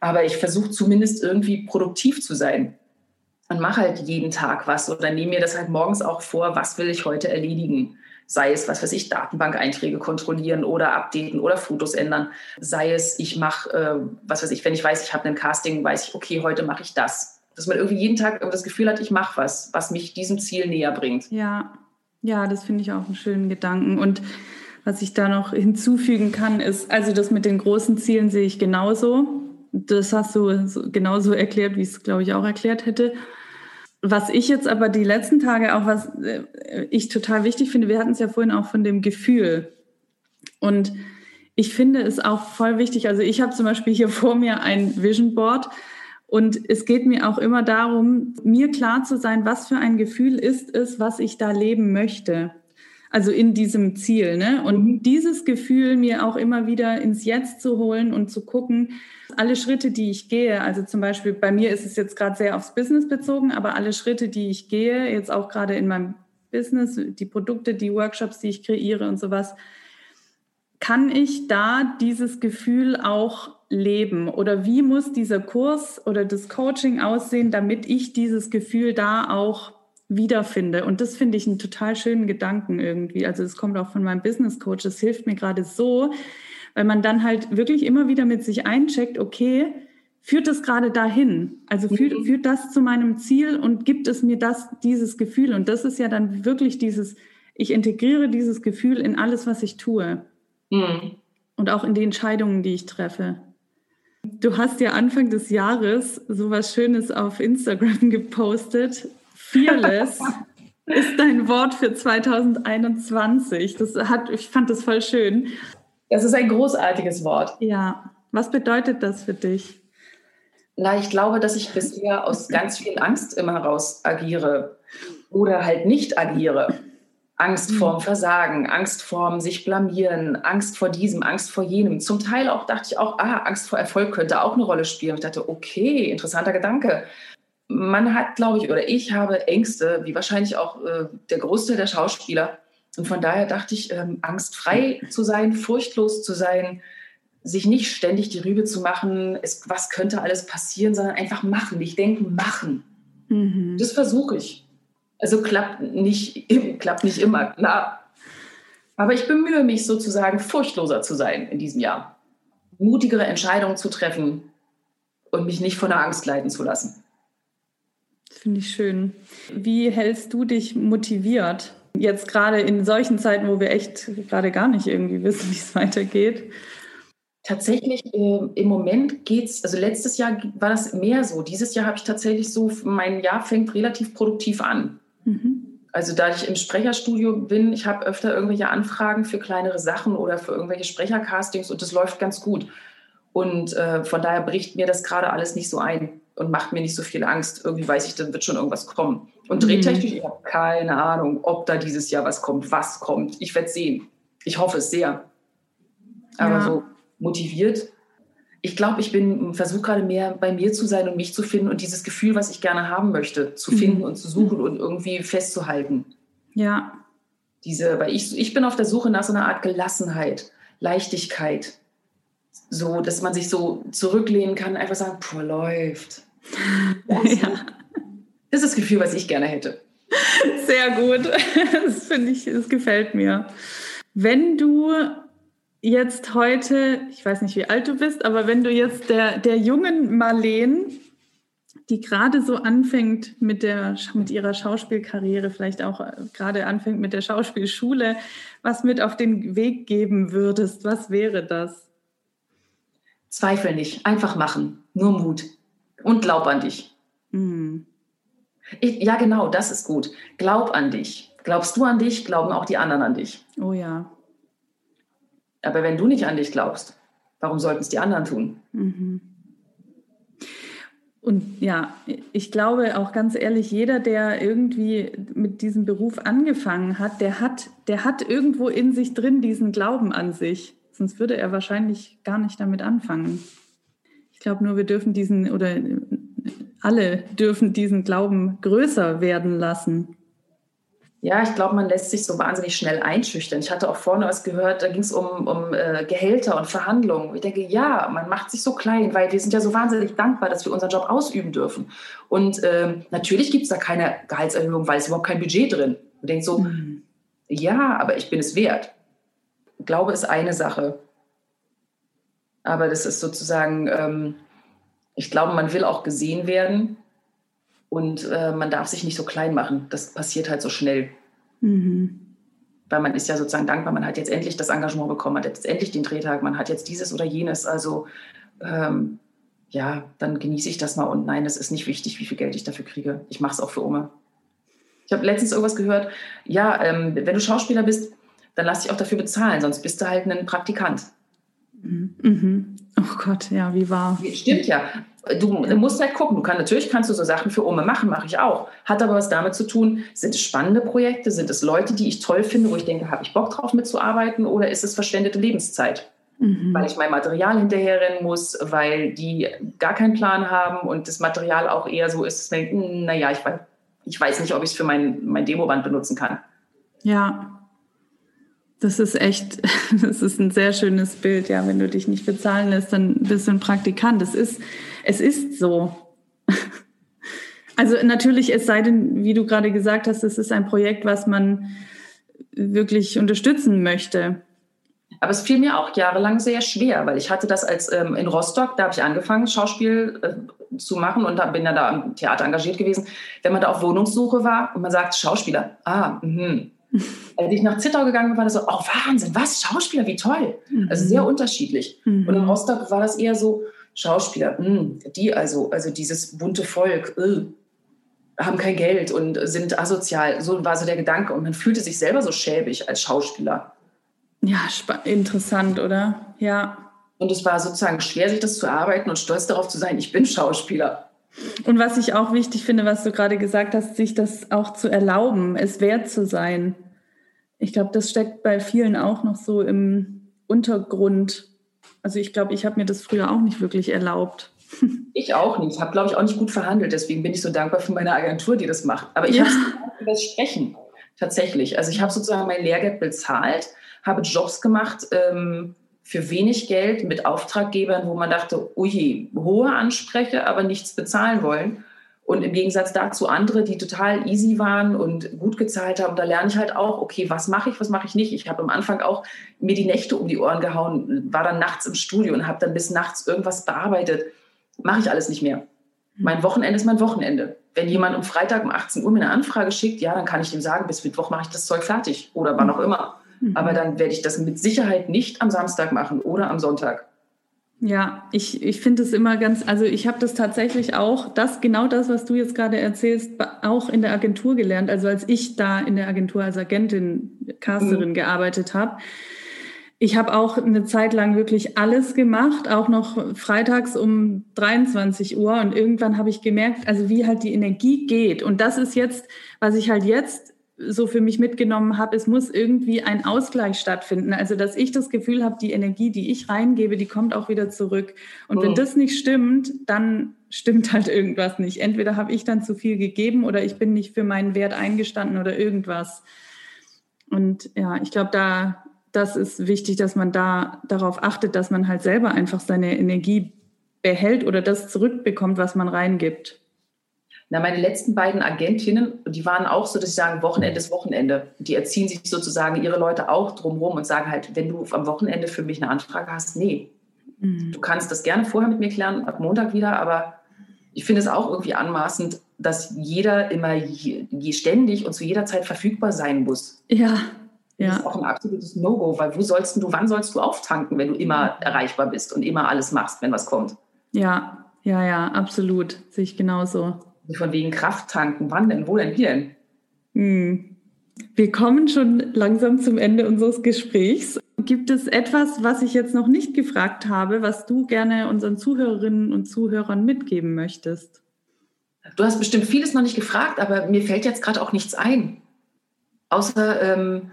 Speaker 2: Aber ich versuche zumindest irgendwie produktiv zu sein und mache halt jeden Tag was oder nehme mir das halt morgens auch vor, was will ich heute erledigen. Sei es, was weiß ich, Datenbank-Einträge kontrollieren oder updaten oder Fotos ändern. Sei es, ich mache, äh, was weiß ich, wenn ich weiß, ich habe ein Casting, weiß ich, okay, heute mache ich das. Dass man irgendwie jeden Tag das Gefühl hat, ich mache was, was mich diesem Ziel näher bringt.
Speaker 1: Ja, ja, das finde ich auch einen schönen Gedanken. Und was ich da noch hinzufügen kann, ist, also das mit den großen Zielen sehe ich genauso. Das hast du genauso erklärt, wie ich es, glaube ich, auch erklärt hätte. Was ich jetzt aber die letzten Tage auch, was äh, ich total wichtig finde, wir hatten es ja vorhin auch von dem Gefühl. Und ich finde es auch voll wichtig, also ich habe zum Beispiel hier [LAUGHS] vor mir ein Vision Board und es geht mir auch immer darum, mir klar zu sein, was für ein Gefühl ist es, was ich da leben möchte also in diesem Ziel. Ne? Und mhm. dieses Gefühl mir auch immer wieder ins Jetzt zu holen und zu gucken, alle Schritte, die ich gehe, also zum Beispiel bei mir ist es jetzt gerade sehr aufs Business bezogen, aber alle Schritte, die ich gehe, jetzt auch gerade in meinem Business, die Produkte, die Workshops, die ich kreiere und sowas, kann ich da dieses Gefühl auch leben? Oder wie muss dieser Kurs oder das Coaching aussehen, damit ich dieses Gefühl da auch wiederfinde. Und das finde ich einen total schönen Gedanken irgendwie. Also es kommt auch von meinem Business Coach. Das hilft mir gerade so, weil man dann halt wirklich immer wieder mit sich eincheckt, okay, führt das gerade dahin? Also führt, mhm. führt das zu meinem Ziel und gibt es mir das, dieses Gefühl? Und das ist ja dann wirklich dieses, ich integriere dieses Gefühl in alles, was ich tue. Mhm. Und auch in die Entscheidungen, die ich treffe. Du hast ja Anfang des Jahres so was Schönes auf Instagram [LAUGHS] gepostet. Fearless [LAUGHS] ist dein Wort für 2021. Das hat, ich fand das voll schön.
Speaker 2: Das ist ein großartiges Wort.
Speaker 1: Ja. Was bedeutet das für dich?
Speaker 2: Na, ich glaube, dass ich bisher aus ganz viel Angst immer raus agiere oder halt nicht agiere. Angst mhm. vorm Versagen, Angst vorm sich blamieren, Angst vor diesem, Angst vor jenem. Zum Teil auch dachte ich auch, ah, Angst vor Erfolg könnte auch eine Rolle spielen. Ich dachte, okay, interessanter Gedanke man hat, glaube ich, oder ich habe Ängste, wie wahrscheinlich auch äh, der Großteil der Schauspieler. Und von daher dachte ich, ähm, angstfrei zu sein, furchtlos zu sein, sich nicht ständig die Rübe zu machen, ist, was könnte alles passieren, sondern einfach machen. Ich denke, machen. Mhm. Das versuche ich. Also klappt nicht, [LAUGHS] klappt nicht immer, klar. Aber ich bemühe mich sozusagen, furchtloser zu sein in diesem Jahr. Mutigere Entscheidungen zu treffen und mich nicht von der Angst leiten zu lassen.
Speaker 1: Finde ich schön. Wie hältst du dich motiviert? Jetzt gerade in solchen Zeiten, wo wir echt gerade gar nicht irgendwie wissen, [LAUGHS] wie es weitergeht.
Speaker 2: Tatsächlich, äh, im Moment geht es, also letztes Jahr war das mehr so. Dieses Jahr habe ich tatsächlich so, mein Jahr fängt relativ produktiv an. Mhm. Also da ich im Sprecherstudio bin, ich habe öfter irgendwelche Anfragen für kleinere Sachen oder für irgendwelche Sprechercastings und das läuft ganz gut. Und äh, von daher bricht mir das gerade alles nicht so ein und macht mir nicht so viel Angst. Irgendwie weiß ich, dann wird schon irgendwas kommen. Und mhm. drehtechnisch, ich habe keine Ahnung, ob da dieses Jahr was kommt, was kommt. Ich werde sehen. Ich hoffe es sehr. Aber ja. so motiviert. Ich glaube, ich bin versuche gerade mehr bei mir zu sein und mich zu finden und dieses Gefühl, was ich gerne haben möchte, zu mhm. finden und zu suchen und irgendwie festzuhalten.
Speaker 1: Ja.
Speaker 2: Diese, weil ich, ich bin auf der Suche nach so einer Art Gelassenheit, Leichtigkeit. So, dass man sich so zurücklehnen kann, einfach sagen, puh, läuft. [LAUGHS] Ja. Das ist das Gefühl, was ich gerne hätte.
Speaker 1: Sehr gut. Das finde ich, das gefällt mir. Wenn du jetzt heute, ich weiß nicht, wie alt du bist, aber wenn du jetzt der, der jungen Marleen, die gerade so anfängt mit, der, mit ihrer Schauspielkarriere, vielleicht auch äh, gerade anfängt mit der Schauspielschule, was mit auf den Weg geben würdest, was wäre das?
Speaker 2: Zweifel nicht, einfach machen, nur Mut und glaub an dich. Mhm. Ich, ja, genau, das ist gut. Glaub an dich. Glaubst du an dich, glauben auch die anderen an dich.
Speaker 1: Oh ja.
Speaker 2: Aber wenn du nicht an dich glaubst, warum sollten es die anderen tun? Mhm.
Speaker 1: Und ja, ich glaube auch ganz ehrlich, jeder, der irgendwie mit diesem Beruf angefangen hat, der hat, der hat irgendwo in sich drin diesen Glauben an sich. Sonst würde er wahrscheinlich gar nicht damit anfangen. Ich glaube nur, wir dürfen diesen oder alle dürfen diesen Glauben größer werden lassen.
Speaker 2: Ja, ich glaube, man lässt sich so wahnsinnig schnell einschüchtern. Ich hatte auch vorne was gehört, da ging es um, um äh, Gehälter und Verhandlungen. Ich denke, ja, man macht sich so klein, weil wir sind ja so wahnsinnig dankbar, dass wir unseren Job ausüben dürfen. Und ähm, natürlich gibt es da keine Gehaltserhöhung, weil es überhaupt kein Budget drin. Und denkt so, mhm. ja, aber ich bin es wert. Glaube ist eine Sache. Aber das ist sozusagen, ähm, ich glaube, man will auch gesehen werden. Und äh, man darf sich nicht so klein machen. Das passiert halt so schnell. Mhm. Weil man ist ja sozusagen dankbar, man hat jetzt endlich das Engagement bekommen, man hat jetzt endlich den Drehtag, man hat jetzt dieses oder jenes. Also ähm, ja, dann genieße ich das mal. Und nein, es ist nicht wichtig, wie viel Geld ich dafür kriege. Ich mache es auch für Oma. Ich habe letztens irgendwas gehört, ja, ähm, wenn du Schauspieler bist, dann lass dich auch dafür bezahlen, sonst bist du halt ein Praktikant.
Speaker 1: Mhm. Oh Gott, ja, wie wahr.
Speaker 2: Stimmt ja. Du, musst halt gucken. Du kannst natürlich kannst du so Sachen für Ome machen, mache ich auch. Hat aber was damit zu tun, sind es spannende Projekte, sind es Leute, die ich toll finde, wo ich denke, habe ich Bock drauf mitzuarbeiten oder ist es verschwendete Lebenszeit? Mhm. Weil ich mein Material hinterherrennen muss, weil die gar keinen Plan haben und das Material auch eher so ist, dass man denkt, hm, naja, ich, ich weiß nicht, ob ich es für mein, mein Demoband benutzen kann.
Speaker 1: Ja, das ist echt, [LAUGHS] das ist ein sehr schönes Bild. Ja, wenn du dich nicht bezahlen lässt, dann bist du ein Praktikant. Es ist, es ist so. [LAUGHS] Also natürlich, es sei denn, wie du gerade gesagt hast, es ist ein Projekt, was man wirklich unterstützen möchte.
Speaker 2: Aber es fiel mir auch jahrelang sehr schwer, weil ich hatte das als ähm, in Rostock, da habe ich angefangen, Schauspiel äh, zu machen und da bin ja da im Theater engagiert gewesen. Wenn man da auf Wohnungssuche war und man sagt Schauspieler, ah, mh, als ich nach Zittau gegangen bin, war das so, oh Wahnsinn, was, Schauspieler, wie toll. Mhm. Also sehr unterschiedlich. Mhm. Und in Rostock war das eher so, Schauspieler, mh, hm, die also, also dieses bunte Volk, äh, haben kein Geld und sind asozial. So war so der Gedanke. Und man fühlte sich selber so schäbig als Schauspieler.
Speaker 1: Ja, interessant, oder? Ja.
Speaker 2: Und es war sozusagen schwer, sich das zu erarbeiten und stolz darauf zu sein, ich bin Schauspieler.
Speaker 1: Und was ich auch wichtig finde, was du gerade gesagt hast, sich das auch zu erlauben, es wert zu sein. Ich glaube, das steckt bei vielen auch noch so im Untergrund. Also ich glaube, ich habe mir das früher auch nicht wirklich erlaubt. [LAUGHS]
Speaker 2: Ich auch nicht. Ich habe, glaube ich, auch nicht gut verhandelt. Deswegen bin ich so dankbar für meine Agentur, die das macht. Aber ich ja. habe über das Sprechen tatsächlich. Also ich habe sozusagen mein Lehrgeld bezahlt, habe Jobs gemacht ähm, für wenig Geld mit Auftraggebern, wo man dachte, ui, hohe Anspreche, aber nichts bezahlen wollen. Und im Gegensatz dazu andere, die total easy waren und gut gezahlt haben. Da lerne ich halt auch, okay, was mache ich, was mache ich nicht. Ich habe am Anfang auch mir die Nächte um die Ohren gehauen, war dann nachts im Studio und habe dann bis nachts irgendwas bearbeitet. Mache ich alles nicht mehr. Mein Wochenende ist mein Wochenende. Wenn jemand am Freitag um 18 Uhr mir eine Anfrage schickt, ja, dann kann ich dem sagen, bis Mittwoch mache ich das Zeug fertig oder wann auch immer. Mhm. Aber dann werde ich das mit Sicherheit nicht am Samstag machen oder am Sonntag.
Speaker 1: Ja, ich, ich finde es immer ganz, also ich habe das tatsächlich auch, das genau das, was du jetzt gerade erzählst, auch in der Agentur gelernt. Also als ich da in der Agentur als Agentin, Casterin mhm. gearbeitet habe, ich habe auch eine Zeit lang wirklich alles gemacht, auch noch freitags um 23 Uhr. Und irgendwann habe ich gemerkt, also wie halt die Energie geht. Und das ist jetzt, was ich halt jetzt so für mich mitgenommen habe, es muss irgendwie ein Ausgleich stattfinden. Also, dass ich das Gefühl habe, die Energie, die ich reingebe, die kommt auch wieder zurück. Und oh. wenn das nicht stimmt, dann stimmt halt irgendwas nicht. Entweder habe ich dann zu viel gegeben oder ich bin nicht für meinen Wert eingestanden oder irgendwas. Und ja, ich glaube, da das ist wichtig, dass man da darauf achtet, dass man halt selber einfach seine Energie behält oder das zurückbekommt, was man reingibt.
Speaker 2: Na, meine letzten beiden Agentinnen, die waren auch so, dass sie sagen, Wochenende ist Wochenende. Die erziehen sich sozusagen ihre Leute auch drumherum und sagen halt, wenn du am Wochenende für mich eine Anfrage hast, nee. Mhm. Du kannst das gerne vorher mit mir klären, ab Montag wieder, aber ich finde es auch irgendwie anmaßend, dass jeder immer je, je ständig und zu jeder Zeit verfügbar sein muss.
Speaker 1: Ja,
Speaker 2: ja. Das ist auch ein absolutes No-Go, weil wo sollst du, wann sollst du auftanken, wenn du immer erreichbar bist und immer alles machst, wenn was kommt?
Speaker 1: Ja, ja, ja, absolut. Sehe ich genauso.
Speaker 2: Von wegen Kraft tanken, wann denn, wo denn, wie denn?
Speaker 1: Hm. Wir kommen schon langsam zum Ende unseres Gesprächs. Gibt es etwas, was ich jetzt noch nicht gefragt habe, was du gerne unseren Zuhörerinnen und Zuhörern mitgeben möchtest?
Speaker 2: Du hast bestimmt vieles noch nicht gefragt, aber mir fällt jetzt gerade auch nichts ein. Außer ähm,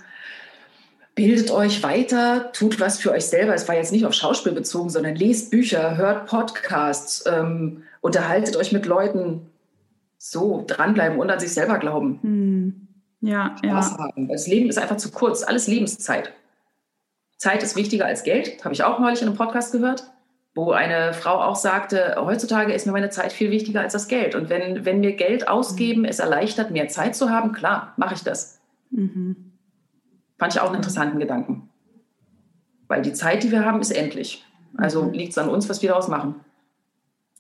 Speaker 2: bildet euch weiter, tut was für euch selber. Es war jetzt nicht auf Schauspiel bezogen, sondern lest Bücher, hört Podcasts, ähm, unterhaltet euch mit Leuten. So, dranbleiben und an sich selber glauben.
Speaker 1: Hm. Ja,
Speaker 2: Spaß
Speaker 1: ja.
Speaker 2: haben. Das Leben ist einfach zu kurz. Alles Lebenszeit. Zeit ist wichtiger als Geld, habe ich auch neulich in einem Podcast gehört, wo eine Frau auch sagte, heutzutage ist mir meine Zeit viel wichtiger als das Geld. Und wenn, wenn wir Geld ausgeben, es erleichtert, mehr Zeit zu haben, klar, mache ich das. Mhm. Fand ich auch einen interessanten Gedanken. Weil die Zeit, die wir haben, ist endlich. Also mhm. liegt es an uns, was wir daraus machen.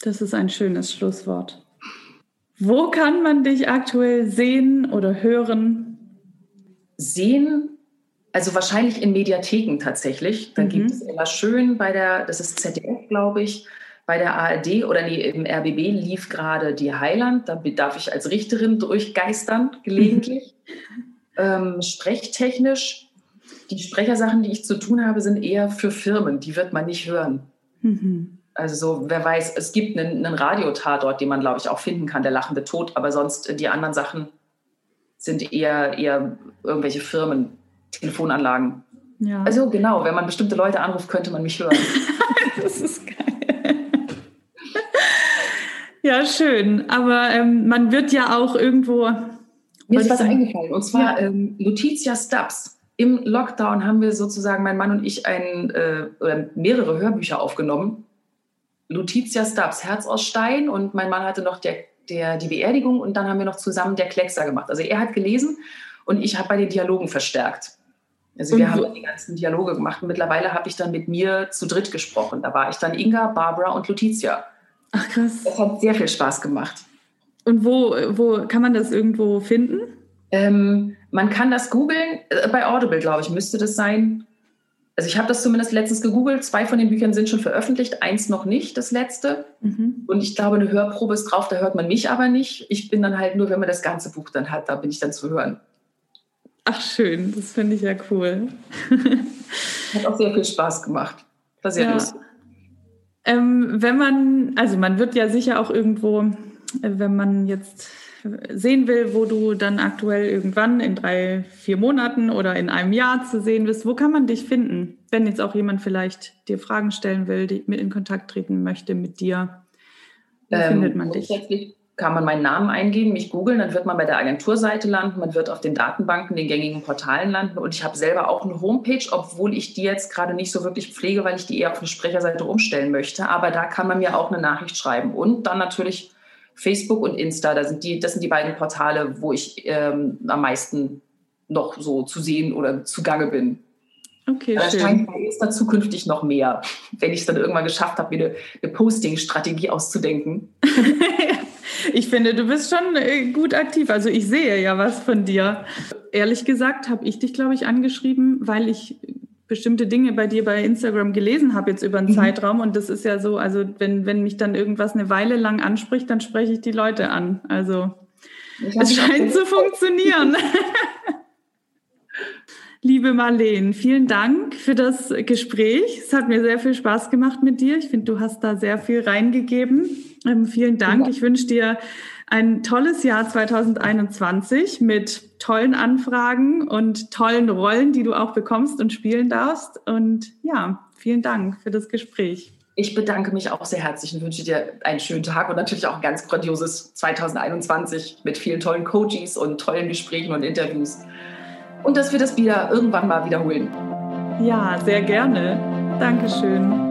Speaker 1: Das ist ein schönes Schlusswort. Wo kann man dich aktuell sehen oder hören?
Speaker 2: Sehen, also wahrscheinlich in Mediatheken tatsächlich. Da mhm. gibt es immer schön bei der, das ist ZDF, glaube ich, bei der ARD oder nee, im RBB lief gerade die Heiland. Da darf ich als Richterin durchgeistern, [LAUGHS] gelegentlich. Ähm, sprechtechnisch, die Sprechersachen, die ich zu tun habe, sind eher für Firmen. Die wird man nicht hören. Mhm. Also so, wer weiß, es gibt einen, einen Radiotatort, den man, glaube ich, auch finden kann, der lachende Tod, aber sonst äh, die anderen Sachen sind eher, eher irgendwelche Firmen, Telefonanlagen. Ja. Also genau, wenn man bestimmte Leute anruft, könnte man mich hören. [LAUGHS]
Speaker 1: das ist geil. ja, schön. Aber ähm, man wird ja auch irgendwo
Speaker 2: mir ist was eingefallen. Und zwar ja. ähm, Lutetia Stubbs. Im Lockdown haben wir sozusagen, mein Mann und ich, ein, äh, mehrere Hörbücher aufgenommen. Lutetia Stubbs, Herz aus Stein. Und mein Mann hatte noch der, der, die Beerdigung. Und dann haben wir noch zusammen der Kleckser gemacht. Also er hat gelesen und ich habe bei den Dialogen verstärkt. Also wir haben die ganzen Dialoge gemacht. Und mittlerweile habe ich dann mit mir zu dritt gesprochen. Da war ich dann Inga, Barbara und Lutetia.
Speaker 1: Ach krass.
Speaker 2: Das hat sehr viel Spaß gemacht.
Speaker 1: Und wo, wo kann man das irgendwo finden?
Speaker 2: Ähm, man kann das googeln. Äh, bei Audible, glaube ich, müsste das sein. Also ich habe das zumindest letztens gegoogelt. Zwei von den Büchern sind schon veröffentlicht, eins noch nicht, das letzte. Mhm. Und ich glaube, eine Hörprobe ist drauf, da hört man mich aber nicht. Ich bin dann halt nur, wenn man das ganze Buch dann hat, da bin ich dann zu hören.
Speaker 1: Ach schön, das finde ich ja cool. [LAUGHS]
Speaker 2: hat auch sehr viel Spaß gemacht. War sehr ja. lustig.
Speaker 1: Ähm, wenn man, also man wird ja sicher auch irgendwo wenn man jetzt sehen will, wo du dann aktuell irgendwann in drei, vier Monaten oder in einem Jahr zu sehen bist, wo kann man dich finden? Wenn jetzt auch jemand vielleicht dir Fragen stellen will, die mit in Kontakt treten möchte mit dir,
Speaker 2: wo ähm, findet man dich? kann man meinen Namen eingeben, mich googeln, dann wird man bei der Agenturseite landen, man wird auf den Datenbanken, den gängigen Portalen landen und ich habe selber auch eine Homepage, obwohl ich die jetzt gerade nicht so wirklich pflege, weil ich die eher auf eine Sprecherseite umstellen möchte, aber da kann man mir auch eine Nachricht schreiben und dann natürlich Facebook und Insta, da sind die, das sind die beiden Portale, wo ich ähm, am meisten noch so zu sehen oder zugange bin. Okay, Wahrscheinlich ist da zukünftig noch mehr, wenn ich es dann irgendwann geschafft habe, mir eine, eine Posting-Strategie auszudenken. [LAUGHS]
Speaker 1: ich finde, du bist schon äh, gut aktiv. Also ich sehe ja was von dir. Ehrlich gesagt habe ich dich, glaube ich, angeschrieben, weil ich bestimmte Dinge bei dir bei Instagram gelesen habe jetzt über einen mhm. Zeitraum und das ist ja so, also wenn, wenn mich dann irgendwas eine Weile lang anspricht, dann spreche ich die Leute an. Also es scheint zu funktionieren. [LAUGHS] Liebe Marleen, vielen Dank für das Gespräch. Es hat mir sehr viel Spaß gemacht mit dir. Ich finde, du hast da sehr viel reingegeben. Ähm, vielen Dank. Ich wünsche dir ein tolles Jahr 2021 mit tollen Anfragen und tollen Rollen, die du auch bekommst und spielen darfst. Und ja, vielen Dank für das Gespräch.
Speaker 2: Ich bedanke mich auch sehr herzlich und wünsche dir einen schönen Tag und natürlich auch ein ganz grandioses 2021 mit vielen tollen Coaches und tollen Gesprächen und Interviews. Und dass wir das wieder irgendwann mal wiederholen.
Speaker 1: Ja, sehr gerne. Dankeschön.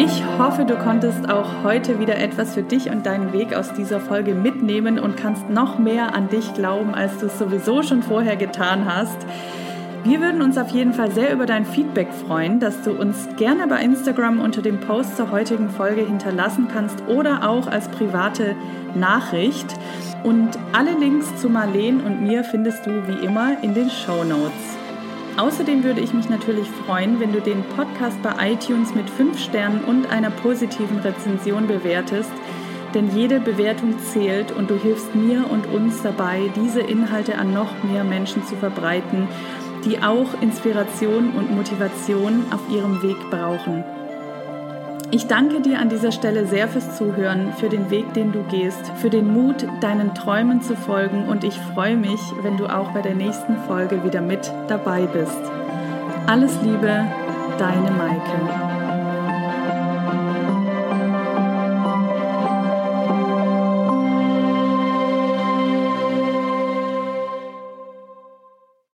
Speaker 1: Ich hoffe, du konntest auch heute wieder etwas für dich und deinen Weg aus dieser Folge mitnehmen und kannst noch mehr an dich glauben, als du es sowieso schon vorher getan hast. Wir würden uns auf jeden Fall sehr über dein Feedback freuen, das du uns gerne bei Instagram unter dem Post zur heutigen Folge hinterlassen kannst oder auch als private Nachricht. Und alle Links zu Marleen und mir findest du wie immer in den Show Notes. Außerdem würde ich mich natürlich freuen, wenn du den Podcast bei iTunes mit 5 Sternen und einer positiven Rezension bewertest, denn jede Bewertung zählt und du hilfst mir und uns dabei, diese Inhalte an noch mehr Menschen zu verbreiten, die auch Inspiration und Motivation auf ihrem Weg brauchen. Ich danke dir an dieser Stelle sehr fürs Zuhören, für den Weg, den du gehst, für den Mut, deinen Träumen zu folgen und ich freue mich, wenn du auch bei der nächsten Folge wieder mit dabei bist. Alles Liebe, deine Maike.